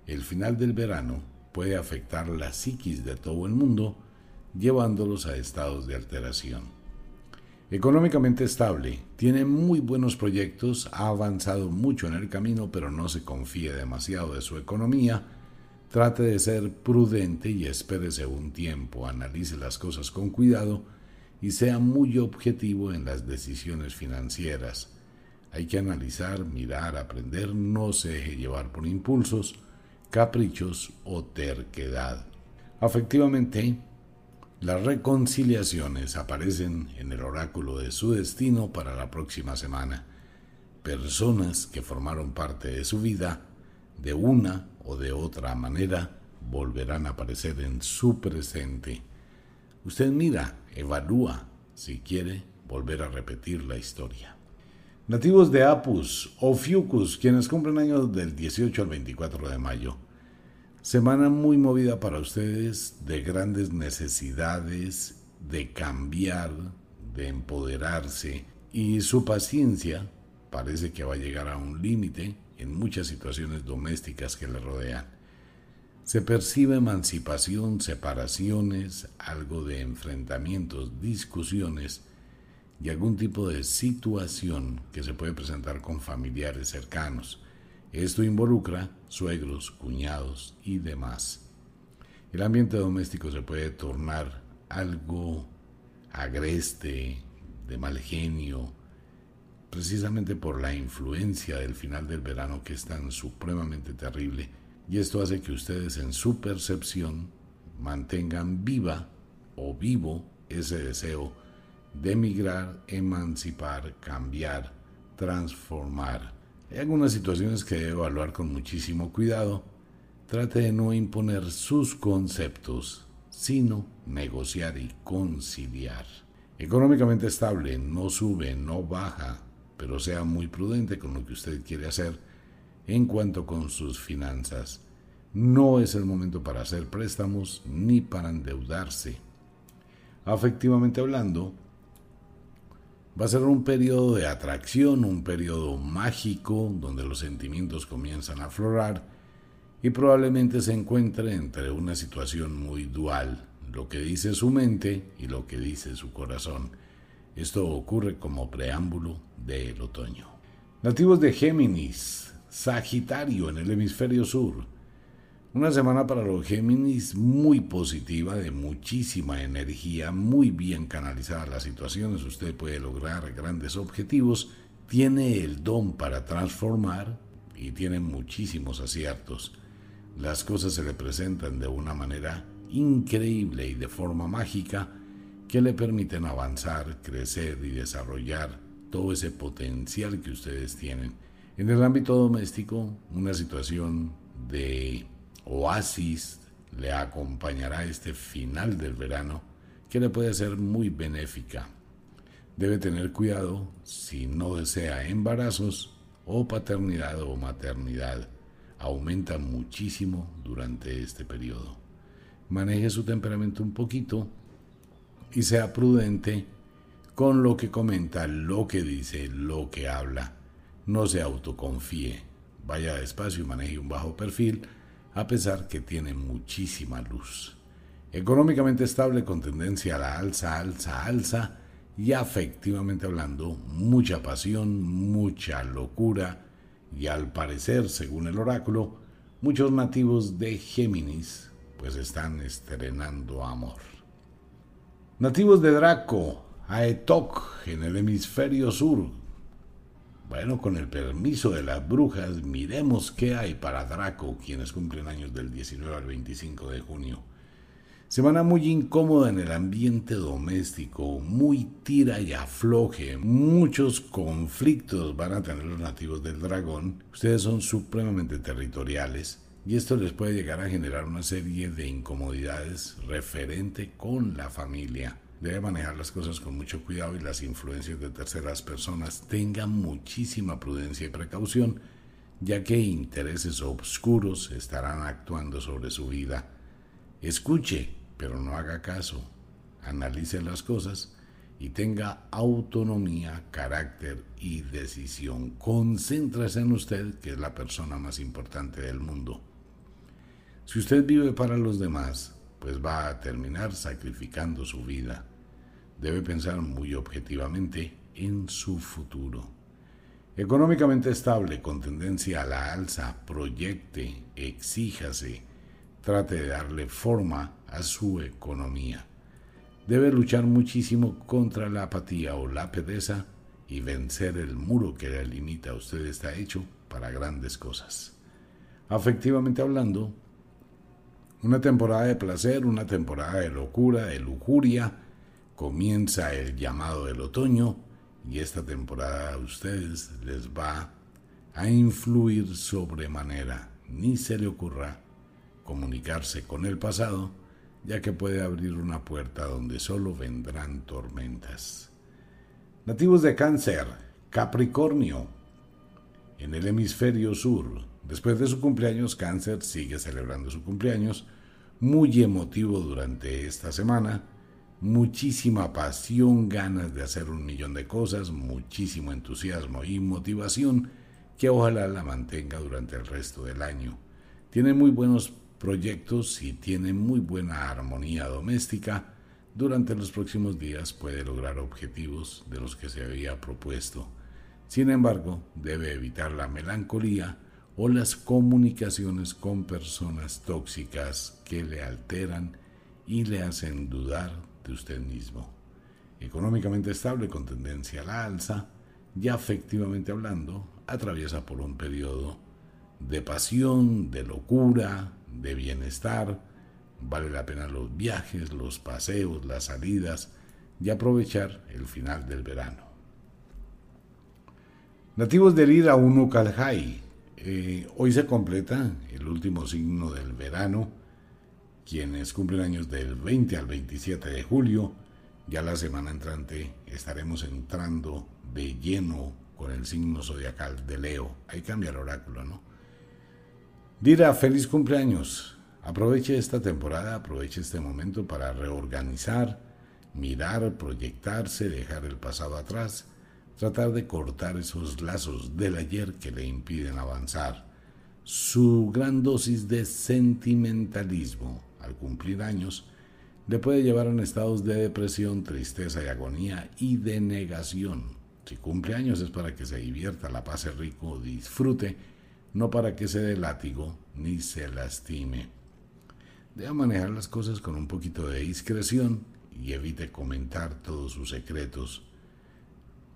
El final del verano puede afectar la psiquis de todo el mundo, llevándolos a estados de alteración. Económicamente estable, tiene muy buenos proyectos, ha avanzado mucho en el camino, pero no se confíe demasiado de su economía. Trate de ser prudente y espérese un tiempo, analice las cosas con cuidado y sea muy objetivo en las decisiones financieras. Hay que analizar, mirar, aprender, no se deje llevar por impulsos, caprichos o terquedad. Afectivamente, las reconciliaciones aparecen en el oráculo de su destino para la próxima semana. Personas que formaron parte de su vida, de una o de otra manera, volverán a aparecer en su presente. Usted mira, evalúa, si quiere volver a repetir la historia. Nativos de Apus o Fiucus, quienes cumplen años del 18 al 24 de mayo, Semana muy movida para ustedes, de grandes necesidades, de cambiar, de empoderarse y su paciencia parece que va a llegar a un límite en muchas situaciones domésticas que le rodean. Se percibe emancipación, separaciones, algo de enfrentamientos, discusiones y algún tipo de situación que se puede presentar con familiares cercanos. Esto involucra suegros, cuñados y demás. El ambiente doméstico se puede tornar algo agreste, de mal genio, precisamente por la influencia del final del verano que es tan supremamente terrible. Y esto hace que ustedes en su percepción mantengan viva o vivo ese deseo de emigrar, emancipar, cambiar, transformar hay algunas situaciones que debe evaluar con muchísimo cuidado. Trate de no imponer sus conceptos, sino negociar y conciliar. Económicamente estable, no sube, no baja, pero sea muy prudente con lo que usted quiere hacer en cuanto con sus finanzas. No es el momento para hacer préstamos ni para endeudarse. Afectivamente hablando, Va a ser un periodo de atracción, un periodo mágico, donde los sentimientos comienzan a aflorar y probablemente se encuentre entre una situación muy dual, lo que dice su mente y lo que dice su corazón. Esto ocurre como preámbulo del otoño. Nativos de Géminis, Sagitario en el hemisferio sur. Una semana para los Géminis muy positiva, de muchísima energía, muy bien canalizadas las situaciones, usted puede lograr grandes objetivos, tiene el don para transformar y tiene muchísimos aciertos. Las cosas se le presentan de una manera increíble y de forma mágica que le permiten avanzar, crecer y desarrollar todo ese potencial que ustedes tienen. En el ámbito doméstico, una situación de oasis le acompañará este final del verano que le puede ser muy benéfica. Debe tener cuidado si no desea embarazos o paternidad o maternidad. Aumenta muchísimo durante este periodo. maneje su temperamento un poquito y sea prudente con lo que comenta, lo que dice, lo que habla. No se autoconfíe, vaya despacio y maneje un bajo perfil, a pesar que tiene muchísima luz. Económicamente estable con tendencia a la alza, alza, alza, y afectivamente hablando, mucha pasión, mucha locura, y al parecer, según el oráculo, muchos nativos de Géminis pues están estrenando amor. Nativos de Draco, Aetok, en el hemisferio sur. Bueno, con el permiso de las brujas, miremos qué hay para Draco, quienes cumplen años del 19 al 25 de junio. Semana muy incómoda en el ambiente doméstico, muy tira y afloje, muchos conflictos van a tener los nativos del dragón. Ustedes son supremamente territoriales y esto les puede llegar a generar una serie de incomodidades referente con la familia. Debe manejar las cosas con mucho cuidado y las influencias de terceras personas. Tenga muchísima prudencia y precaución, ya que intereses obscuros estarán actuando sobre su vida. Escuche, pero no haga caso. Analice las cosas y tenga autonomía, carácter y decisión. Concéntrese en usted, que es la persona más importante del mundo. Si usted vive para los demás, pues va a terminar sacrificando su vida. Debe pensar muy objetivamente en su futuro. Económicamente estable, con tendencia a la alza, proyecte, exíjase, trate de darle forma a su economía. Debe luchar muchísimo contra la apatía o la pereza y vencer el muro que le limita. Usted está hecho para grandes cosas. Afectivamente hablando, una temporada de placer, una temporada de locura, de lujuria. Comienza el llamado del otoño y esta temporada a ustedes les va a influir sobremanera. Ni se le ocurra comunicarse con el pasado, ya que puede abrir una puerta donde solo vendrán tormentas. Nativos de cáncer, Capricornio, en el hemisferio sur, Después de su cumpleaños, Cáncer sigue celebrando su cumpleaños, muy emotivo durante esta semana, muchísima pasión, ganas de hacer un millón de cosas, muchísimo entusiasmo y motivación que ojalá la mantenga durante el resto del año. Tiene muy buenos proyectos y tiene muy buena armonía doméstica. Durante los próximos días puede lograr objetivos de los que se había propuesto. Sin embargo, debe evitar la melancolía, o las comunicaciones con personas tóxicas que le alteran y le hacen dudar de usted mismo. Económicamente estable con tendencia a la alza y afectivamente hablando, atraviesa por un periodo de pasión, de locura, de bienestar. Vale la pena los viajes, los paseos, las salidas y aprovechar el final del verano. Nativos del Ira Unukalhai eh, hoy se completa el último signo del verano, quienes cumplen años del 20 al 27 de julio. Ya la semana entrante estaremos entrando de lleno con el signo zodiacal de Leo. Ahí cambia el oráculo, ¿no? Dira, feliz cumpleaños. Aproveche esta temporada, aproveche este momento para reorganizar, mirar, proyectarse, dejar el pasado atrás tratar de cortar esos lazos del ayer que le impiden avanzar. Su gran dosis de sentimentalismo al cumplir años le puede llevar a estados de depresión, tristeza y agonía y de negación. Si cumple años es para que se divierta, la pase rico, disfrute, no para que se dé látigo ni se lastime. Debe manejar las cosas con un poquito de discreción y evite comentar todos sus secretos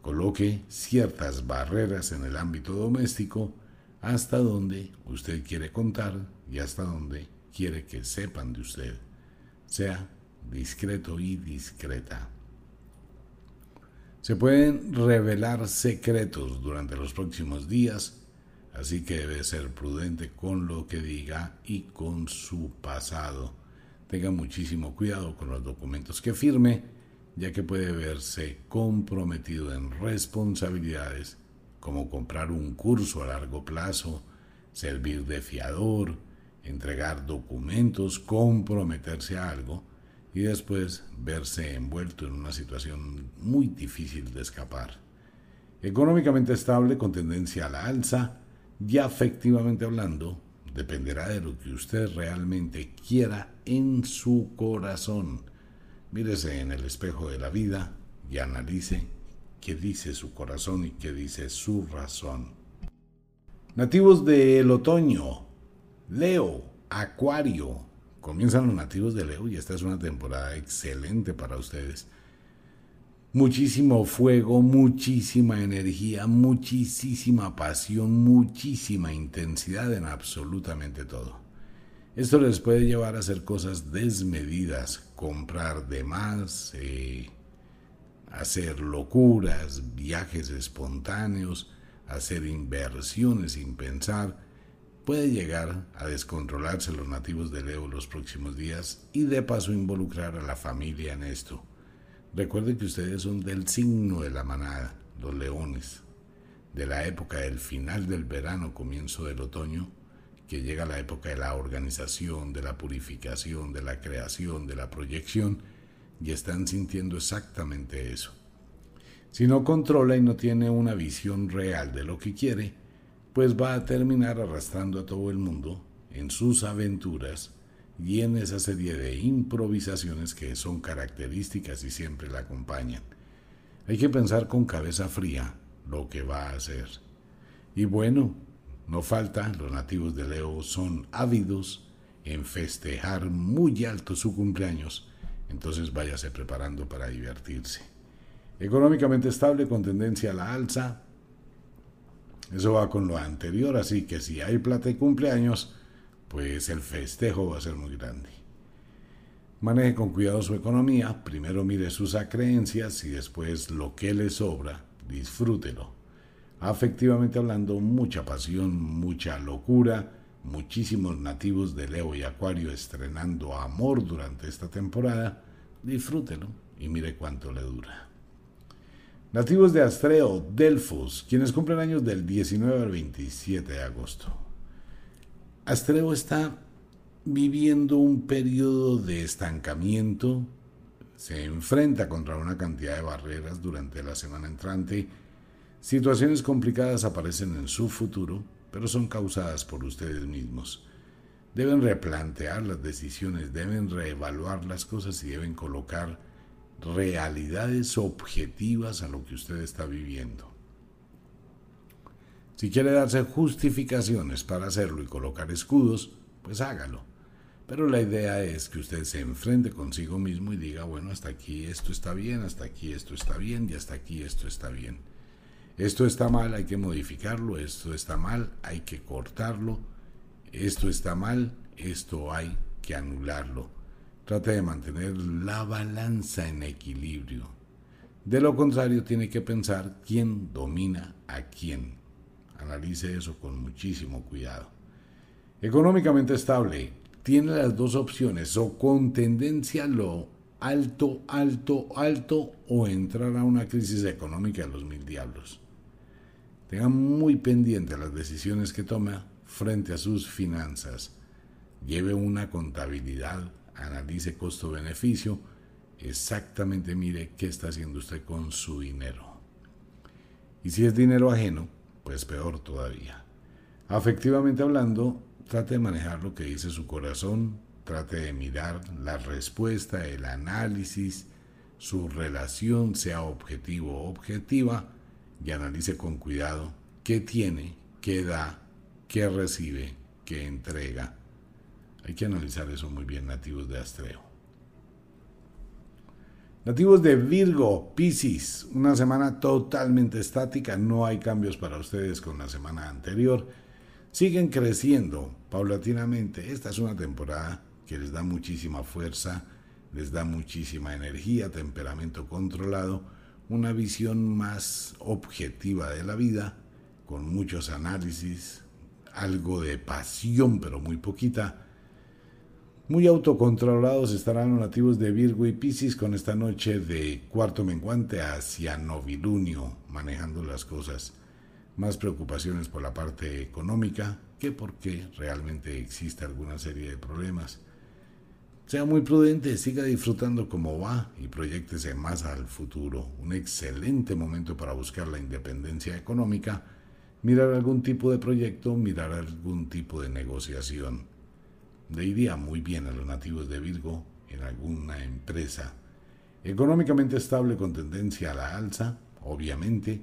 Coloque ciertas barreras en el ámbito doméstico hasta donde usted quiere contar y hasta donde quiere que sepan de usted. Sea discreto y discreta. Se pueden revelar secretos durante los próximos días, así que debe ser prudente con lo que diga y con su pasado. Tenga muchísimo cuidado con los documentos que firme ya que puede verse comprometido en responsabilidades como comprar un curso a largo plazo, servir de fiador, entregar documentos, comprometerse a algo y después verse envuelto en una situación muy difícil de escapar. Económicamente estable con tendencia a la alza y afectivamente hablando, dependerá de lo que usted realmente quiera en su corazón. Mírese en el espejo de la vida y analice qué dice su corazón y qué dice su razón. Nativos del otoño, Leo, Acuario. Comienzan los nativos de Leo y esta es una temporada excelente para ustedes. Muchísimo fuego, muchísima energía, muchísima pasión, muchísima intensidad en absolutamente todo. Esto les puede llevar a hacer cosas desmedidas, comprar de más, eh, hacer locuras, viajes espontáneos, hacer inversiones sin pensar, puede llegar a descontrolarse los nativos de Leo los próximos días y de paso involucrar a la familia en esto. Recuerden que ustedes son del signo de la manada, los leones, de la época del final del verano, comienzo del otoño, que llega la época de la organización, de la purificación, de la creación, de la proyección, y están sintiendo exactamente eso. Si no controla y no tiene una visión real de lo que quiere, pues va a terminar arrastrando a todo el mundo en sus aventuras y en esa serie de improvisaciones que son características y siempre la acompañan. Hay que pensar con cabeza fría lo que va a hacer. Y bueno, no falta, los nativos de Leo son ávidos en festejar muy alto su cumpleaños, entonces váyase preparando para divertirse. Económicamente estable con tendencia a la alza. Eso va con lo anterior, así que si hay plata y cumpleaños, pues el festejo va a ser muy grande. Maneje con cuidado su economía, primero mire sus acreencias y después lo que le sobra, disfrútelo. Afectivamente hablando, mucha pasión, mucha locura, muchísimos nativos de Leo y Acuario estrenando amor durante esta temporada, disfrútelo y mire cuánto le dura. Nativos de Astreo, Delfos, quienes cumplen años del 19 al 27 de agosto. Astreo está viviendo un periodo de estancamiento, se enfrenta contra una cantidad de barreras durante la semana entrante, situaciones complicadas aparecen en su futuro, pero son causadas por ustedes mismos. Deben replantear las decisiones, deben reevaluar las cosas y deben colocar realidades objetivas a lo que usted está viviendo. Si quiere darse justificaciones para hacerlo y colocar escudos, pues hágalo. Pero la idea es que usted se enfrente consigo mismo y diga, bueno, hasta aquí esto está bien, hasta aquí esto está bien y hasta aquí esto está bien. Esto está mal, hay que modificarlo, esto está mal, hay que cortarlo, esto está mal, esto hay que anularlo Trate de mantener la balanza en equilibrio. De lo contrario, tiene que pensar quién domina a quién. Analice eso con muchísimo cuidado. Económicamente estable, tiene las dos opciones, o con tendencia lo alto, alto, alto, o entrar a una crisis económica de los mil diablos. Tenga muy pendiente las decisiones que toma frente a sus finanzas. Lleve una contabilidad analice costo-beneficio, exactamente mire qué está haciendo usted con su dinero. Y si es dinero ajeno, pues peor todavía. Afectivamente hablando, trate de manejar lo que dice su corazón, trate de mirar la respuesta, el análisis, su relación, sea objetivo o objetiva, y analice con cuidado qué tiene, qué da, qué recibe, qué entrega hay que analizar eso muy bien, nativos de Astreo. Nativos de Virgo, Piscis, una semana totalmente estática, no hay cambios para ustedes con la semana anterior. Siguen creciendo paulatinamente. Esta es una temporada que les da muchísima fuerza, les da muchísima energía, temperamento controlado, una visión más objetiva de la vida, con muchos análisis, algo de pasión, pero muy poquita muy autocontrolados estarán los nativos de Virgo y Piscis con esta noche de cuarto menguante hacia novilunio, manejando las cosas. más preocupaciones por la parte económica que porque realmente existe alguna serie de problemas. Sea muy prudente, siga disfrutando como va y proyectese más al futuro. Un excelente momento para buscar la independencia económica, mirar algún tipo de proyecto, mirar algún tipo de negociación. Le iría muy bien a los nativos de Virgo en alguna empresa. Económicamente estable con tendencia a la alza, obviamente,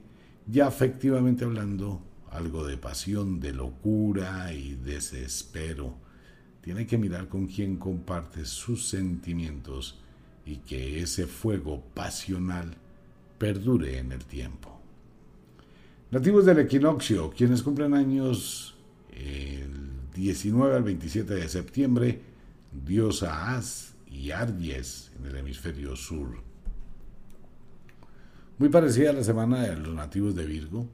ya efectivamente hablando, algo de pasión, de locura y desespero. Tiene que mirar con quién comparte sus sentimientos y que ese fuego pasional perdure en el tiempo. Nativos del equinoccio, quienes cumplen años el 19 al 27 de septiembre, diosa As y Argies en el hemisferio sur. Muy parecida a la semana de los nativos de Virgo,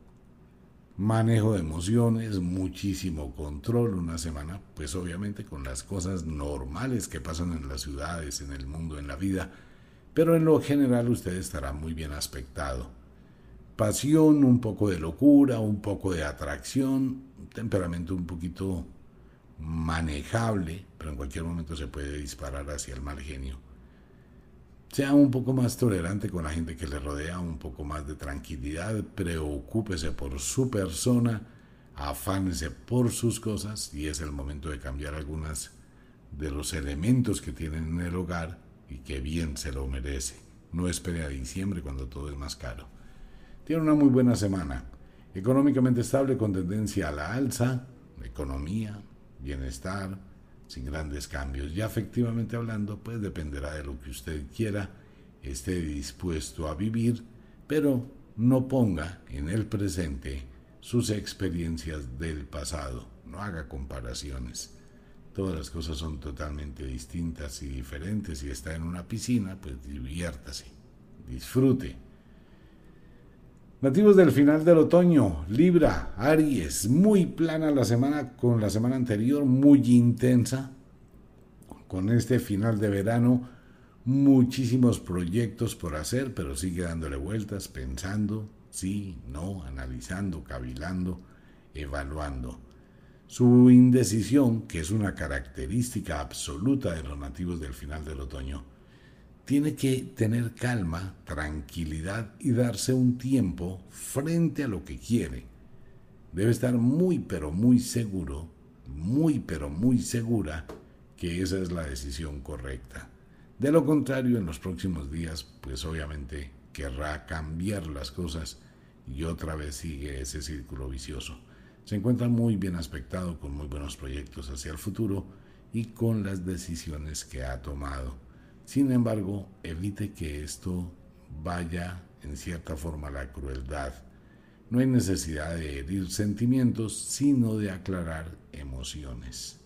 manejo de emociones, muchísimo control, una semana, pues obviamente con las cosas normales que pasan en las ciudades, en el mundo, en la vida, pero en lo general usted estará muy bien aspectado. Pasión, un poco de locura, un poco de atracción, temperamento un poquito manejable, pero en cualquier momento se puede disparar hacia el mal genio sea un poco más tolerante con la gente que le rodea, un poco más de tranquilidad, preocúpese por su persona, afánese por sus cosas y es el momento de cambiar algunas de los elementos que tienen en el hogar y que bien se lo merece. No espere a diciembre cuando todo es más caro. Tiene una muy buena semana. Económicamente estable con tendencia a la alza, economía, bienestar, sin grandes cambios. Ya efectivamente hablando, pues dependerá de lo que usted quiera, esté dispuesto a vivir, pero no ponga en el presente sus experiencias del pasado, no haga comparaciones. Todas las cosas son totalmente distintas y diferentes. Si está en una piscina, pues diviértase, disfrute Nativos del final del otoño, Libra, Aries, muy plana la semana con la semana anterior, muy intensa. Con este final de verano, muchísimos proyectos por hacer, pero sigue dándole vueltas, pensando, sí, no, analizando, cavilando, evaluando. Su indecisión, que es una característica absoluta de los nativos del final del otoño, tiene que tener calma, tranquilidad y darse un tiempo frente a lo que quiere. Debe estar muy pero muy seguro, muy pero muy segura que esa es la decisión correcta. De lo contrario, en los próximos días, pues obviamente querrá cambiar las cosas y otra vez sigue ese círculo vicioso. Se encuentra muy bien aspectado con muy buenos proyectos hacia el futuro y con las decisiones que ha tomado sin embargo, evite que esto vaya en cierta forma a la crueldad. No hay necesidad de herir sentimientos, sino de aclarar emociones.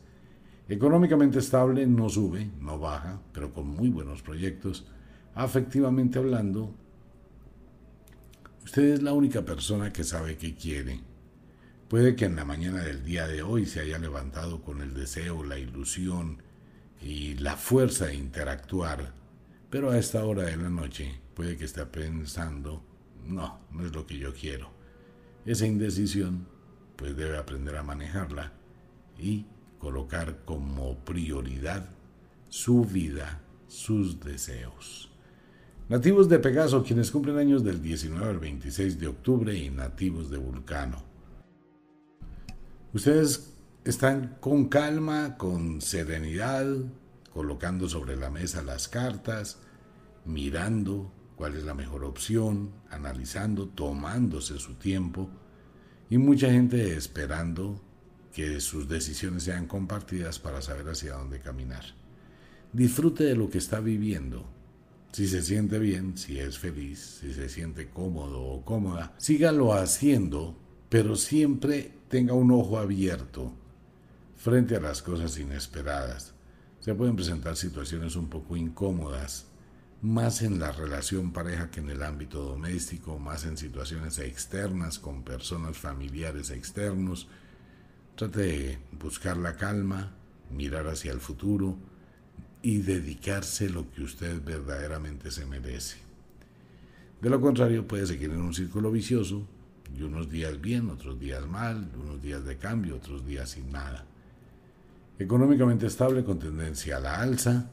Económicamente estable, no sube, no baja, pero con muy buenos proyectos. Afectivamente hablando, usted es la única persona que sabe qué quiere. Puede que en la mañana del día de hoy se haya levantado con el deseo, la ilusión, y la fuerza de interactuar, pero a esta hora de la noche puede que esté pensando, no, no es lo que yo quiero. Esa indecisión, pues debe aprender a manejarla y colocar como prioridad su vida, sus deseos. Nativos de Pegaso, quienes cumplen años del 19 al 26 de octubre y nativos de Vulcano. Ustedes están con calma, con serenidad, colocando sobre la mesa las cartas, mirando cuál es la mejor opción, analizando, tomándose su tiempo y mucha gente esperando que sus decisiones sean compartidas para saber hacia dónde caminar. Disfrute de lo que está viviendo. Si se siente bien, si es feliz, si se siente cómodo o cómoda, sígalo haciendo, pero siempre tenga un ojo abierto frente a las cosas inesperadas. Se pueden presentar situaciones un poco incómodas, más en la relación pareja que en el ámbito doméstico, más en situaciones externas con personas familiares externos. Trate de buscar la calma, mirar hacia el futuro y dedicarse lo que usted verdaderamente se merece. De lo contrario, puede seguir en un círculo vicioso y unos días bien, otros días mal, unos días de cambio, otros días sin nada. Económicamente estable con tendencia a la alza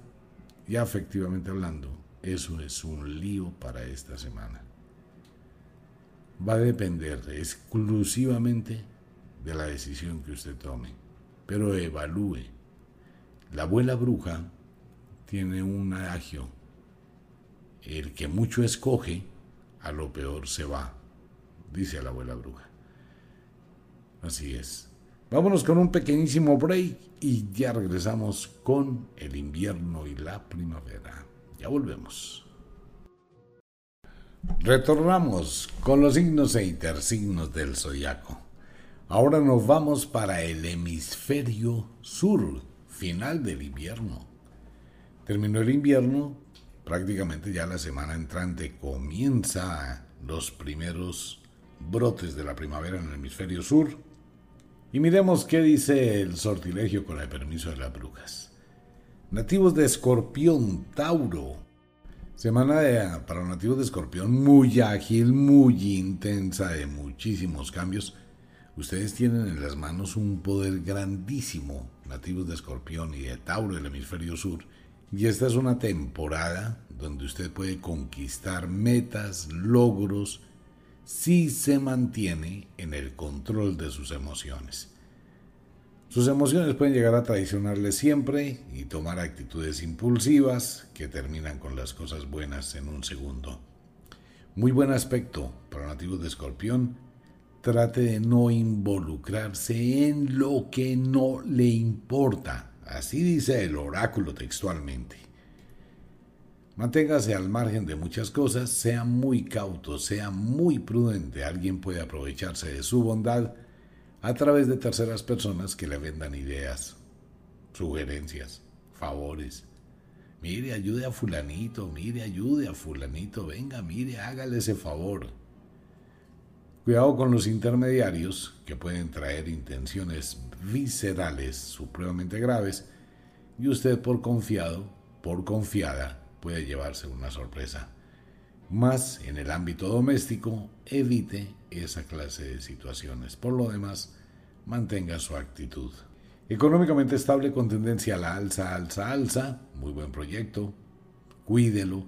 y afectivamente hablando, eso es un lío para esta semana. Va a depender exclusivamente de la decisión que usted tome, pero evalúe. La abuela bruja tiene un adagio, el que mucho escoge, a lo peor se va, dice la abuela bruja. Así es. Vámonos con un pequeñísimo break y ya regresamos con el invierno y la primavera. Ya volvemos. Retornamos con los signos e intersignos del zodiaco. Ahora nos vamos para el hemisferio sur, final del invierno. Terminó el invierno, prácticamente ya la semana entrante comienza los primeros brotes de la primavera en el hemisferio sur y miremos qué dice el sortilegio con el permiso de las brujas. Nativos de Escorpión, Tauro. Semana para nativos de Escorpión muy ágil, muy intensa, de muchísimos cambios. Ustedes tienen en las manos un poder grandísimo, nativos de Escorpión y de Tauro del hemisferio sur. Y esta es una temporada donde usted puede conquistar metas, logros, si se mantiene en el control de sus emociones. Sus emociones pueden llegar a traicionarle siempre y tomar actitudes impulsivas que terminan con las cosas buenas en un segundo. Muy buen aspecto para nativos de escorpión. Trate de no involucrarse en lo que no le importa. Así dice el oráculo textualmente. Manténgase al margen de muchas cosas, sea muy cauto, sea muy prudente. Alguien puede aprovecharse de su bondad a través de terceras personas que le vendan ideas, sugerencias, favores. Mire, ayude a fulanito, mire, ayude a fulanito, venga, mire, hágale ese favor. Cuidado con los intermediarios que pueden traer intenciones viscerales supremamente graves y usted por confiado, por confiada, puede llevarse una sorpresa. Más en el ámbito doméstico, evite esa clase de situaciones. Por lo demás, mantenga su actitud. Económicamente estable con tendencia a la alza, alza, alza. Muy buen proyecto. Cuídelo.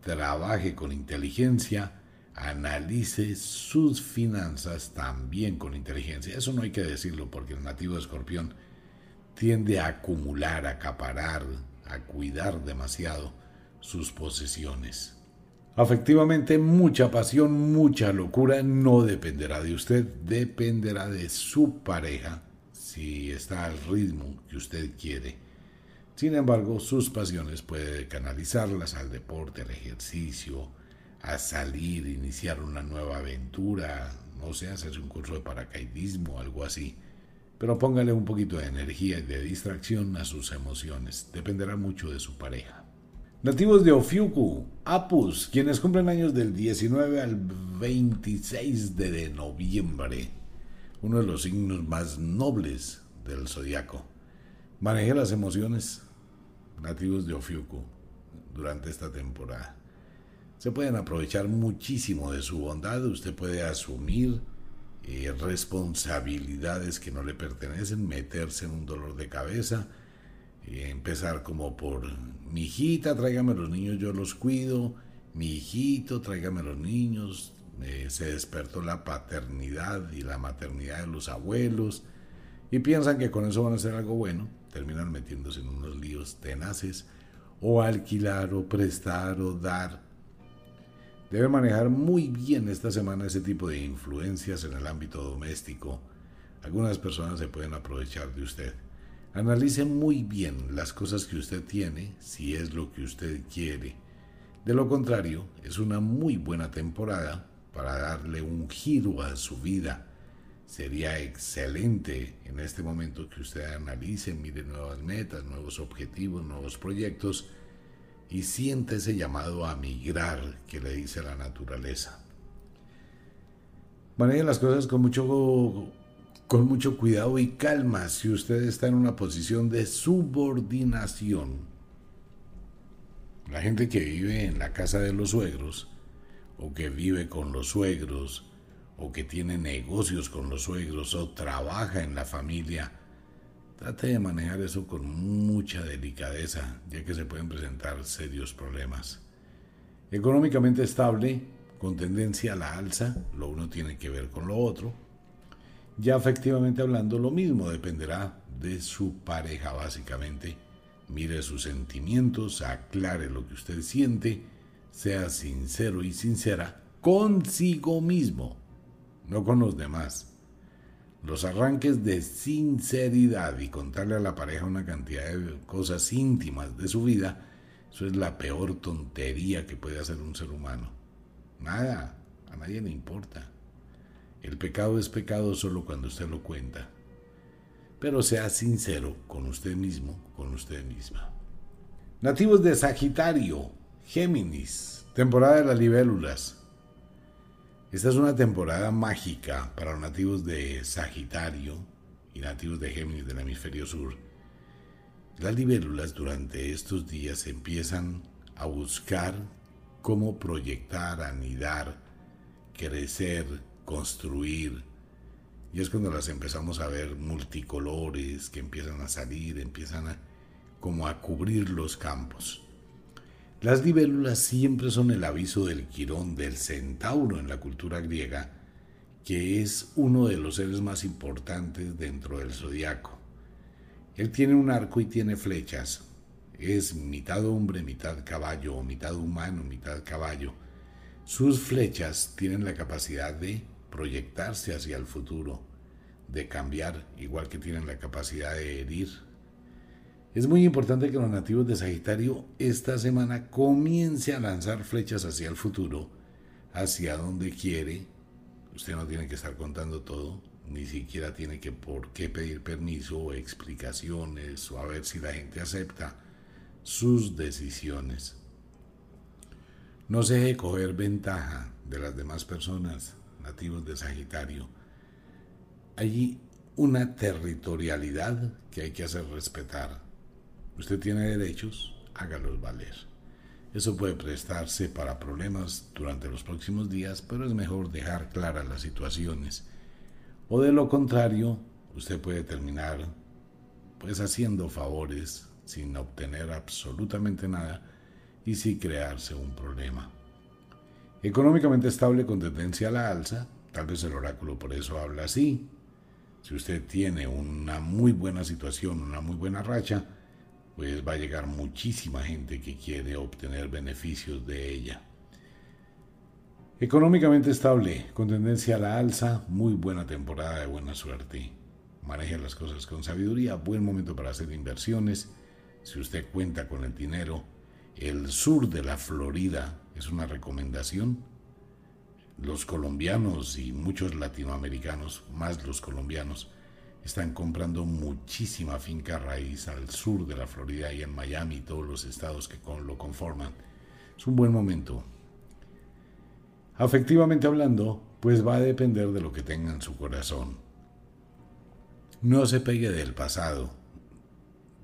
Trabaje con inteligencia. Analice sus finanzas también con inteligencia. Eso no hay que decirlo porque el nativo de escorpión tiende a acumular, a acaparar, a cuidar demasiado sus posesiones. Afectivamente, mucha pasión, mucha locura no dependerá de usted, dependerá de su pareja si está al ritmo que usted quiere. Sin embargo, sus pasiones puede canalizarlas al deporte, al ejercicio, a salir, iniciar una nueva aventura, no sé, hacerse un curso de paracaidismo, algo así. Pero póngale un poquito de energía y de distracción a sus emociones. Dependerá mucho de su pareja. Nativos de Ofiuku, Apus, quienes cumplen años del 19 al 26 de noviembre, uno de los signos más nobles del zodiaco. Maneje las emociones, nativos de Ofiuku, durante esta temporada. Se pueden aprovechar muchísimo de su bondad, usted puede asumir eh, responsabilidades que no le pertenecen, meterse en un dolor de cabeza, empezar como por mi hijita, tráigame los niños, yo los cuido, mi hijito, tráigame los niños, se despertó la paternidad y la maternidad de los abuelos y piensan que con eso van a hacer algo bueno, terminan metiéndose en unos líos tenaces o alquilar o prestar o dar. Debe manejar muy bien esta semana ese tipo de influencias en el ámbito doméstico. Algunas personas se pueden aprovechar de usted. Analice muy bien las cosas que usted tiene, si es lo que usted quiere. De lo contrario, es una muy buena temporada para darle un giro a su vida. Sería excelente en este momento que usted analice, mire nuevas metas, nuevos objetivos, nuevos proyectos y siente ese llamado a migrar que le dice la naturaleza. Maneje las cosas con mucho con mucho cuidado y calma si usted está en una posición de subordinación. La gente que vive en la casa de los suegros, o que vive con los suegros, o que tiene negocios con los suegros o trabaja en la familia, trate de manejar eso con mucha delicadeza, ya que se pueden presentar serios problemas. Económicamente estable, con tendencia a la alza, lo uno tiene que ver con lo otro. Ya efectivamente hablando, lo mismo dependerá de su pareja básicamente. Mire sus sentimientos, aclare lo que usted siente, sea sincero y sincera consigo mismo, no con los demás. Los arranques de sinceridad y contarle a la pareja una cantidad de cosas íntimas de su vida, eso es la peor tontería que puede hacer un ser humano. Nada, a nadie le importa. El pecado es pecado solo cuando usted lo cuenta. Pero sea sincero con usted mismo, con usted misma. Nativos de Sagitario, Géminis, temporada de las libélulas. Esta es una temporada mágica para los nativos de Sagitario y nativos de Géminis del hemisferio sur. Las libélulas durante estos días empiezan a buscar cómo proyectar, anidar, crecer, construir. Y es cuando las empezamos a ver multicolores, que empiezan a salir, empiezan a, como a cubrir los campos. Las libélulas siempre son el aviso del quirón, del centauro en la cultura griega, que es uno de los seres más importantes dentro del zodiaco. Él tiene un arco y tiene flechas. Es mitad hombre, mitad caballo, o mitad humano, mitad caballo. Sus flechas tienen la capacidad de proyectarse hacia el futuro, de cambiar, igual que tienen la capacidad de herir, es muy importante que los nativos de Sagitario esta semana comience a lanzar flechas hacia el futuro, hacia donde quiere. Usted no tiene que estar contando todo, ni siquiera tiene que por qué pedir permiso o explicaciones o a ver si la gente acepta sus decisiones. No se deje coger ventaja de las demás personas nativos de Sagitario. Hay una territorialidad que hay que hacer respetar Usted tiene derechos, hágalos valer. Eso puede prestarse para problemas durante los próximos días, pero es mejor dejar claras las situaciones. O de lo contrario, usted puede terminar pues haciendo favores sin obtener absolutamente nada y sin crearse un problema. Económicamente estable con tendencia a la alza, tal vez el oráculo por eso habla así. Si usted tiene una muy buena situación, una muy buena racha, pues va a llegar muchísima gente que quiere obtener beneficios de ella. Económicamente estable, con tendencia a la alza, muy buena temporada de buena suerte. Maneja las cosas con sabiduría, buen momento para hacer inversiones. Si usted cuenta con el dinero, el sur de la Florida es una recomendación. Los colombianos y muchos latinoamericanos, más los colombianos, están comprando muchísima finca raíz al sur de la Florida y en Miami y todos los estados que lo conforman. Es un buen momento. Afectivamente hablando, pues va a depender de lo que tenga en su corazón. No se pegue del pasado.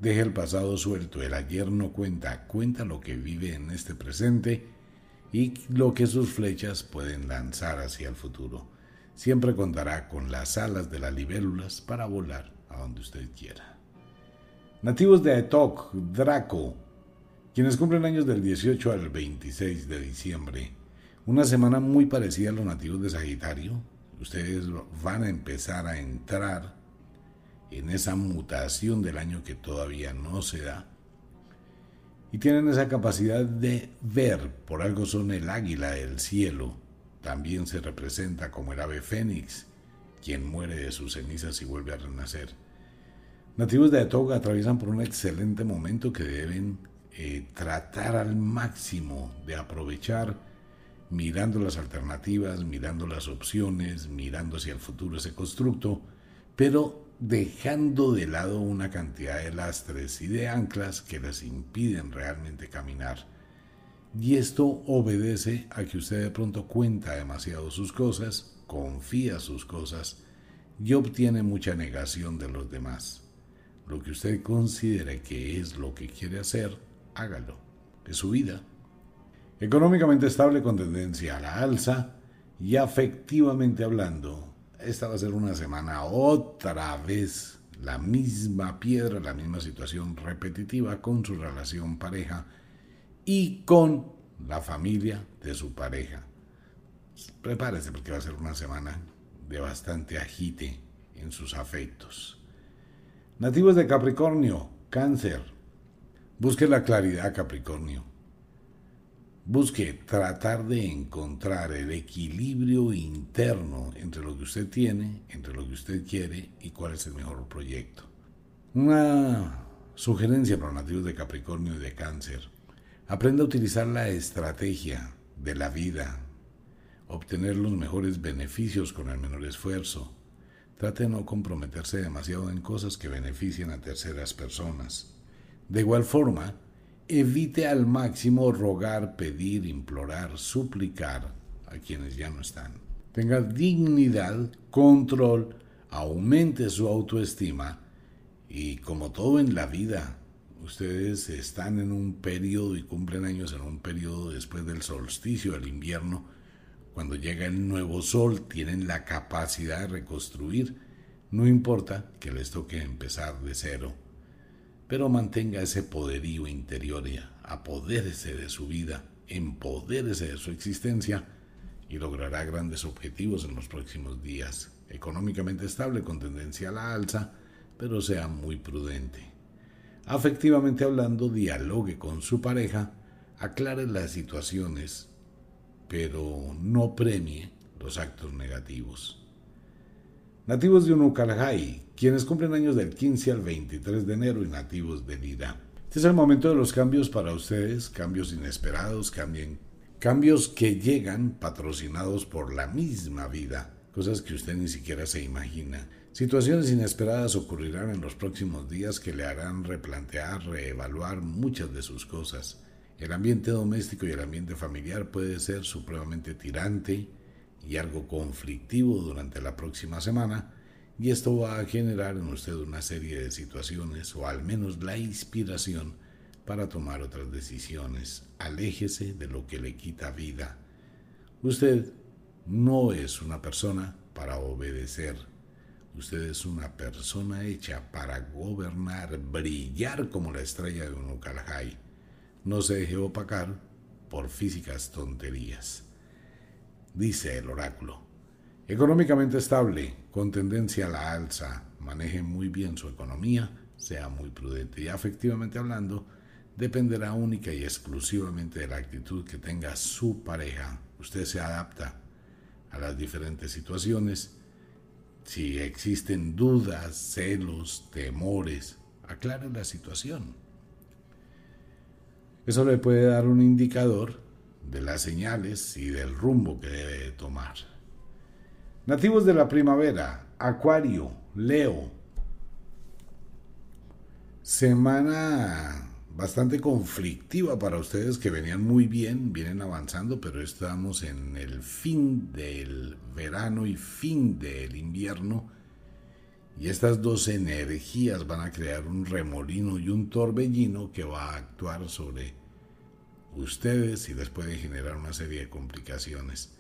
Deje el pasado suelto. El ayer no cuenta. Cuenta lo que vive en este presente y lo que sus flechas pueden lanzar hacia el futuro siempre contará con las alas de las libélulas para volar a donde usted quiera. Nativos de Aetok, Draco, quienes cumplen años del 18 al 26 de diciembre, una semana muy parecida a los nativos de Sagitario, ustedes van a empezar a entrar en esa mutación del año que todavía no se da. Y tienen esa capacidad de ver, por algo son el águila del cielo, también se representa como el ave fénix, quien muere de sus cenizas y vuelve a renacer. Nativos de Atoga atraviesan por un excelente momento que deben eh, tratar al máximo de aprovechar mirando las alternativas, mirando las opciones, mirando hacia el futuro ese constructo, pero dejando de lado una cantidad de lastres y de anclas que les impiden realmente caminar. Y esto obedece a que usted de pronto cuenta demasiado sus cosas, confía sus cosas y obtiene mucha negación de los demás. Lo que usted considere que es lo que quiere hacer, hágalo. Es su vida. Económicamente estable con tendencia a la alza Y afectivamente hablando, esta va a ser una semana otra vez la misma piedra, la misma situación repetitiva con su relación pareja y con la familia de su pareja. Prepárese porque va a ser una semana de bastante agite en sus afectos. Nativos de Capricornio, cáncer. Busque la claridad, Capricornio. Busque tratar de encontrar el equilibrio interno entre lo que usted tiene, entre lo que usted quiere y cuál es el mejor proyecto. Una sugerencia para nativos de Capricornio y de Cáncer. Aprenda a utilizar la estrategia de la vida, obtener los mejores beneficios con el menor esfuerzo. Trate de no comprometerse demasiado en cosas que beneficien a terceras personas. De igual forma, evite al máximo rogar, pedir, implorar, suplicar a quienes ya no están. Tenga dignidad, control, aumente su autoestima y como todo en la vida, ustedes están en un periodo y cumplen años en un periodo después del solsticio del invierno, cuando llega el nuevo sol, tienen la capacidad de reconstruir, no importa que les toque empezar de cero pero mantenga ese poderío interior y apodérese de su vida, empodérese de su existencia y logrará grandes objetivos en los próximos días. Económicamente estable con tendencia a la alza, pero sea muy prudente. Afectivamente hablando, dialogue con su pareja, aclare las situaciones, pero no premie los actos negativos. Nativos de Unukalhai, quienes cumplen años del 15 al 23 de enero y nativos de Lida. Este es el momento de los cambios para ustedes, cambios inesperados, cambios que llegan patrocinados por la misma vida, cosas que usted ni siquiera se imagina. Situaciones inesperadas ocurrirán en los próximos días que le harán replantear, reevaluar muchas de sus cosas. El ambiente doméstico y el ambiente familiar puede ser supremamente tirante, y algo conflictivo durante la próxima semana, y esto va a generar en usted una serie de situaciones o al menos la inspiración para tomar otras decisiones. Aléjese de lo que le quita vida. Usted no es una persona para obedecer. Usted es una persona hecha para gobernar, brillar como la estrella de un Ucalhai. No se deje opacar por físicas tonterías dice el oráculo. Económicamente estable, con tendencia a la alza, maneje muy bien su economía, sea muy prudente y afectivamente hablando, dependerá única y exclusivamente de la actitud que tenga su pareja. Usted se adapta a las diferentes situaciones. Si existen dudas, celos, temores, aclare la situación. Eso le puede dar un indicador de las señales y del rumbo que debe tomar. Nativos de la primavera, Acuario, Leo. Semana bastante conflictiva para ustedes que venían muy bien, vienen avanzando, pero estamos en el fin del verano y fin del invierno. Y estas dos energías van a crear un remolino y un torbellino que va a actuar sobre ustedes y les puede generar una serie de complicaciones.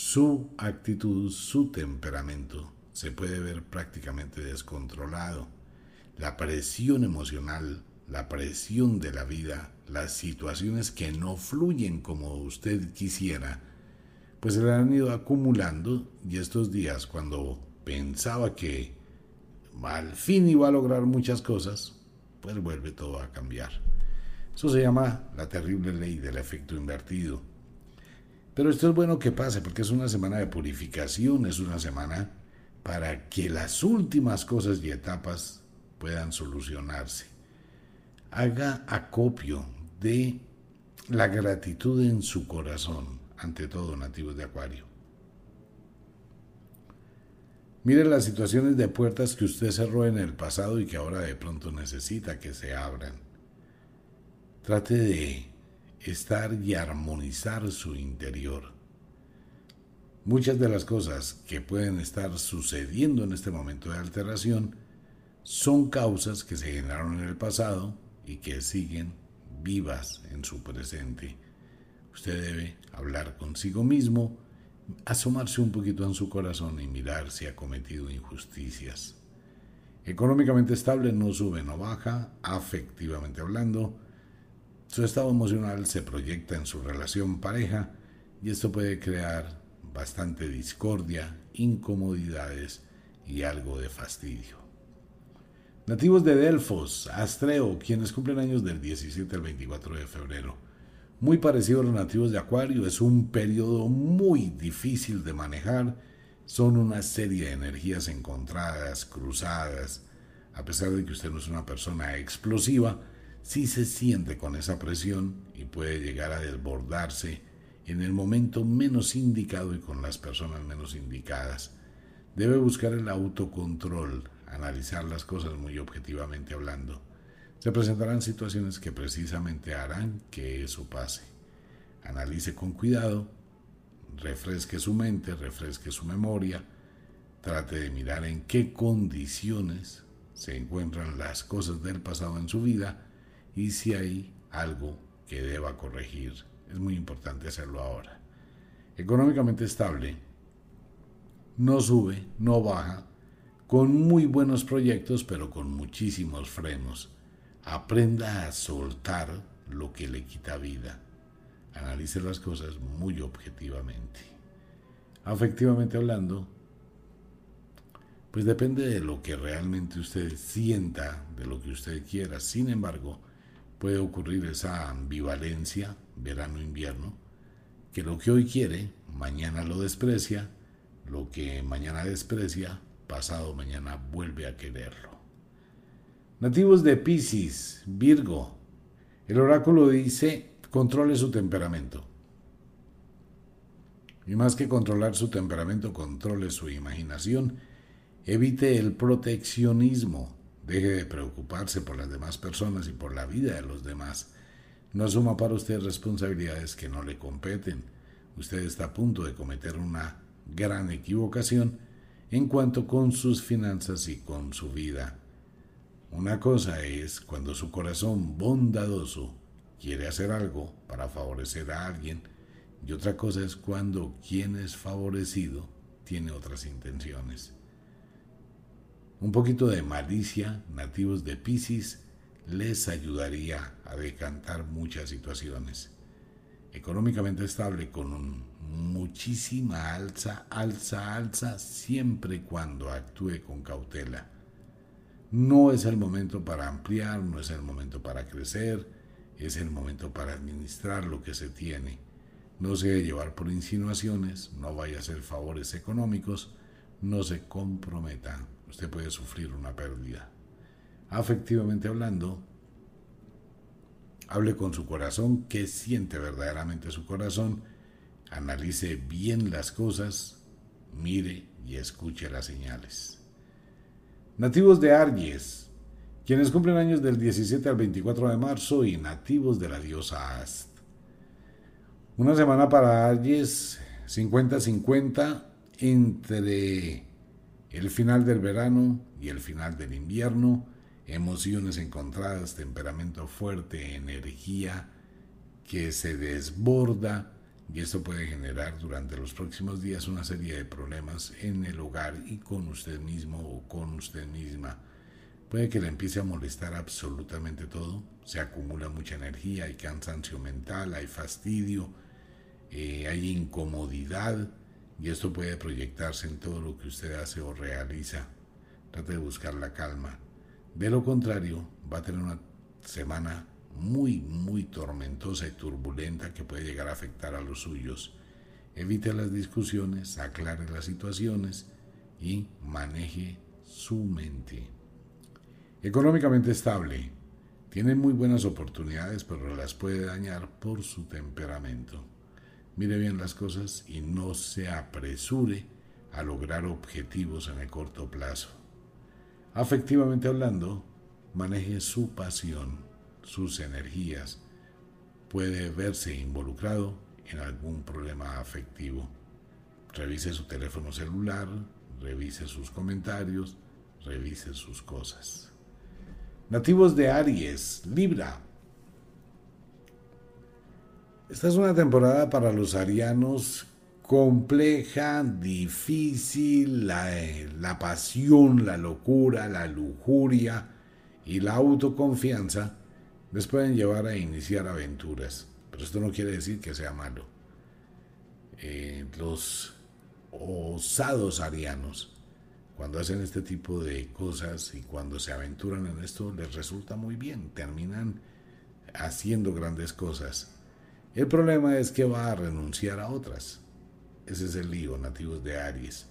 Su actitud, su temperamento se puede ver prácticamente descontrolado. La presión emocional, la presión de la vida, las situaciones que no fluyen como usted quisiera, pues se le han ido acumulando y estos días cuando pensaba que al fin iba a lograr muchas cosas, pues vuelve todo a cambiar. Eso se llama la terrible ley del efecto invertido. Pero esto es bueno que pase porque es una semana de purificación, es una semana para que las últimas cosas y etapas puedan solucionarse. Haga acopio de la gratitud en su corazón, ante todo nativos de Acuario. Mire las situaciones de puertas que usted cerró en el pasado y que ahora de pronto necesita que se abran. Trate de estar y armonizar su interior. Muchas de las cosas que pueden estar sucediendo en este momento de alteración son causas que se generaron en el pasado y que siguen vivas en su presente. Usted debe hablar consigo mismo, asomarse un poquito en su corazón y mirar si ha cometido injusticias. Económicamente estable, no sube, no baja, afectivamente hablando, su estado emocional se proyecta en su relación pareja y esto puede crear bastante discordia, incomodidades y algo de fastidio. Nativos de Delfos, Astreo, quienes cumplen años del 17 al 24 de febrero. Muy parecido a los nativos de Acuario, es un periodo muy difícil de manejar. Son una serie de energías encontradas, cruzadas. A pesar de que usted no es una persona explosiva, si se siente con esa presión y puede llegar a desbordarse en el momento menos indicado y con las personas menos indicadas. Debe buscar el autocontrol, analizar las cosas muy objetivamente hablando. Se presentarán situaciones que precisamente harán que eso pase. Analice con cuidado, refresque su mente, refresque su memoria, trate de mirar en qué condiciones se encuentran las cosas del pasado en su vida y si hay algo que deba corregir. Es muy importante hacerlo ahora. Económicamente estable, no sube, no baja, con muy buenos proyectos, pero con muchísimos frenos. Aprenda a soltar lo que le quita vida. Analice las cosas muy objetivamente. Afectivamente hablando, pues depende de lo que realmente usted sienta, de lo que usted quiera. Sin embargo, puede ocurrir esa ambivalencia, verano-invierno, que lo que hoy quiere, mañana lo desprecia, lo que mañana desprecia, pasado mañana vuelve a quererlo. Nativos de Pisces, Virgo, el oráculo dice, controle su temperamento. Y más que controlar su temperamento, controle su imaginación, evite el proteccionismo, Deje de preocuparse por las demás personas y por la vida de los demás. No asuma para usted responsabilidades que no le competen. Usted está a punto de cometer una gran equivocación en cuanto con sus finanzas y con su vida. Una cosa es cuando su corazón bondadoso quiere hacer algo para favorecer a alguien y otra cosa es cuando quien es favorecido tiene otras intenciones. Un poquito de malicia, nativos de Pisces, les ayudaría a decantar muchas situaciones. Económicamente estable con muchísima alza, alza, alza, siempre cuando actúe con cautela. No es el momento para ampliar, no es el momento para crecer, es el momento para administrar lo que se tiene. No se debe llevar por insinuaciones, no vaya a hacer favores económicos, no se comprometa usted puede sufrir una pérdida. Afectivamente hablando, hable con su corazón, qué siente verdaderamente su corazón, analice bien las cosas, mire y escuche las señales. Nativos de Aries, quienes cumplen años del 17 al 24 de marzo y nativos de la diosa Ast. Una semana para Aries 50-50 entre el final del verano y el final del invierno, emociones encontradas, temperamento fuerte, energía que se desborda y esto puede generar durante los próximos días una serie de problemas en el hogar y con usted mismo o con usted misma. Puede que le empiece a molestar absolutamente todo, se acumula mucha energía, hay cansancio mental, hay fastidio, eh, hay incomodidad, y esto puede proyectarse en todo lo que usted hace o realiza. Trate de buscar la calma. De lo contrario, va a tener una semana muy, muy tormentosa y turbulenta que puede llegar a afectar a los suyos. Evite las discusiones, aclare las situaciones y maneje su mente. Económicamente estable. Tiene muy buenas oportunidades, pero las puede dañar por su temperamento mire bien las cosas y no se apresure a lograr objetivos en el corto plazo. Afectivamente hablando, maneje su pasión, sus energías. Puede verse involucrado en algún problema afectivo. Revise su teléfono celular, revise sus comentarios, revise sus cosas. Nativos de Aries, Libra, esta es una temporada para los arianos compleja, difícil, la, la, pasión, la locura, la lujuria y la autoconfianza les pueden llevar a iniciar aventuras. Pero esto no quiere decir que sea malo. Eh, los osados arianos, cuando hacen este tipo de cosas y cuando se aventuran en esto, les resulta muy bien, terminan haciendo grandes cosas. El problema es que va a renunciar a otras. Ese es el lío, nativos de Aries.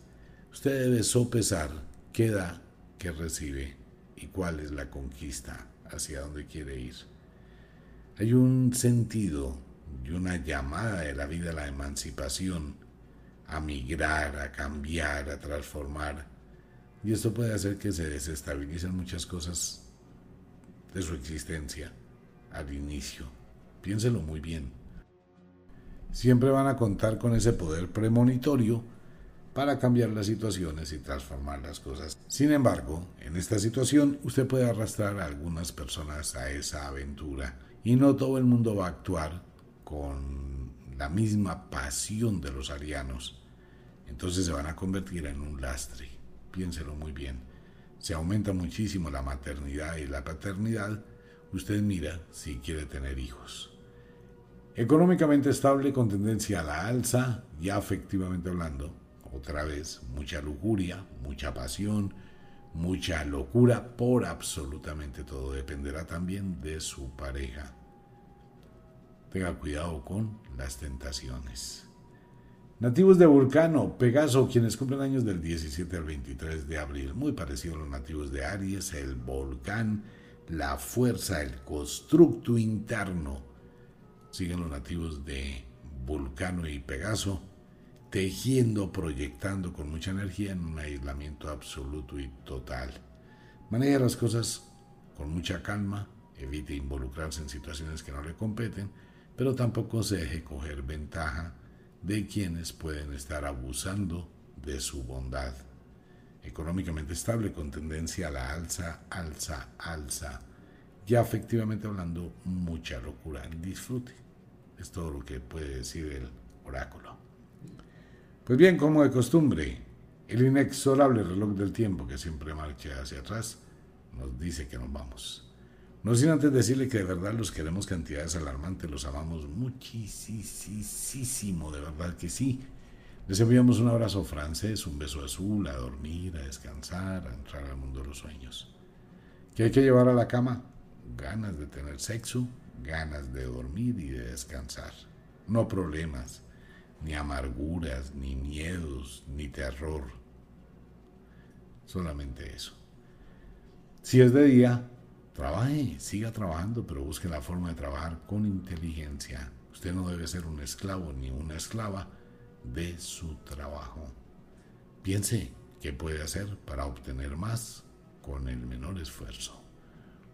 Usted debe sopesar qué da, qué recibe y cuál es la conquista, hacia dónde quiere ir. Hay un sentido y una llamada de la vida a la emancipación, a migrar, a cambiar, a transformar. Y esto puede hacer que se desestabilicen muchas cosas de su existencia al inicio. Piénselo muy bien. Siempre van a contar con ese poder premonitorio para cambiar las situaciones y transformar las cosas. Sin embargo, en esta situación usted puede arrastrar a algunas personas a esa aventura y no todo el mundo va a actuar con la misma pasión de los arianos. Entonces se van a convertir en un lastre. Piénselo muy bien. Se aumenta muchísimo la maternidad y la paternidad. Usted mira si quiere tener hijos. Económicamente estable con tendencia a la alza, ya efectivamente hablando, otra vez, mucha lujuria, mucha pasión, mucha locura por absolutamente todo. Dependerá también de su pareja. Tenga cuidado con las tentaciones. Nativos de Vulcano, Pegaso, quienes cumplen años del 17 al 23 de abril, muy parecido a los nativos de Aries, el volcán, la fuerza, el constructo interno siguen los nativos de Vulcano y Pegaso, tejiendo, proyectando con mucha energía en un aislamiento absoluto y total. Maneja las cosas con mucha calma, evite involucrarse en situaciones que no le competen, pero tampoco se deje coger ventaja de quienes pueden estar abusando de su bondad. Económicamente estable con tendencia a la alza, alza, alza. Ya efectivamente hablando, mucha locura. Disfrute. Es todo lo que puede decir el oráculo. Pues bien, como de costumbre, el inexorable reloj del tiempo que siempre marcha hacia atrás nos dice que nos vamos. No sin antes decirle que de verdad los queremos cantidades alarmantes, los amamos muchísimo, de verdad que sí. Les enviamos un abrazo francés, un beso azul, a dormir, a descansar, a entrar al mundo de los sueños. ¿Qué hay que llevar a la cama? Ganas de tener sexo, ganas de dormir y de descansar. No problemas, ni amarguras, ni miedos, ni terror. Solamente eso. Si es de día, trabaje, siga trabajando, pero busque la forma de trabajar con inteligencia. Usted no debe ser un esclavo ni una esclava de su trabajo. Piense qué puede hacer para obtener más con el menor esfuerzo.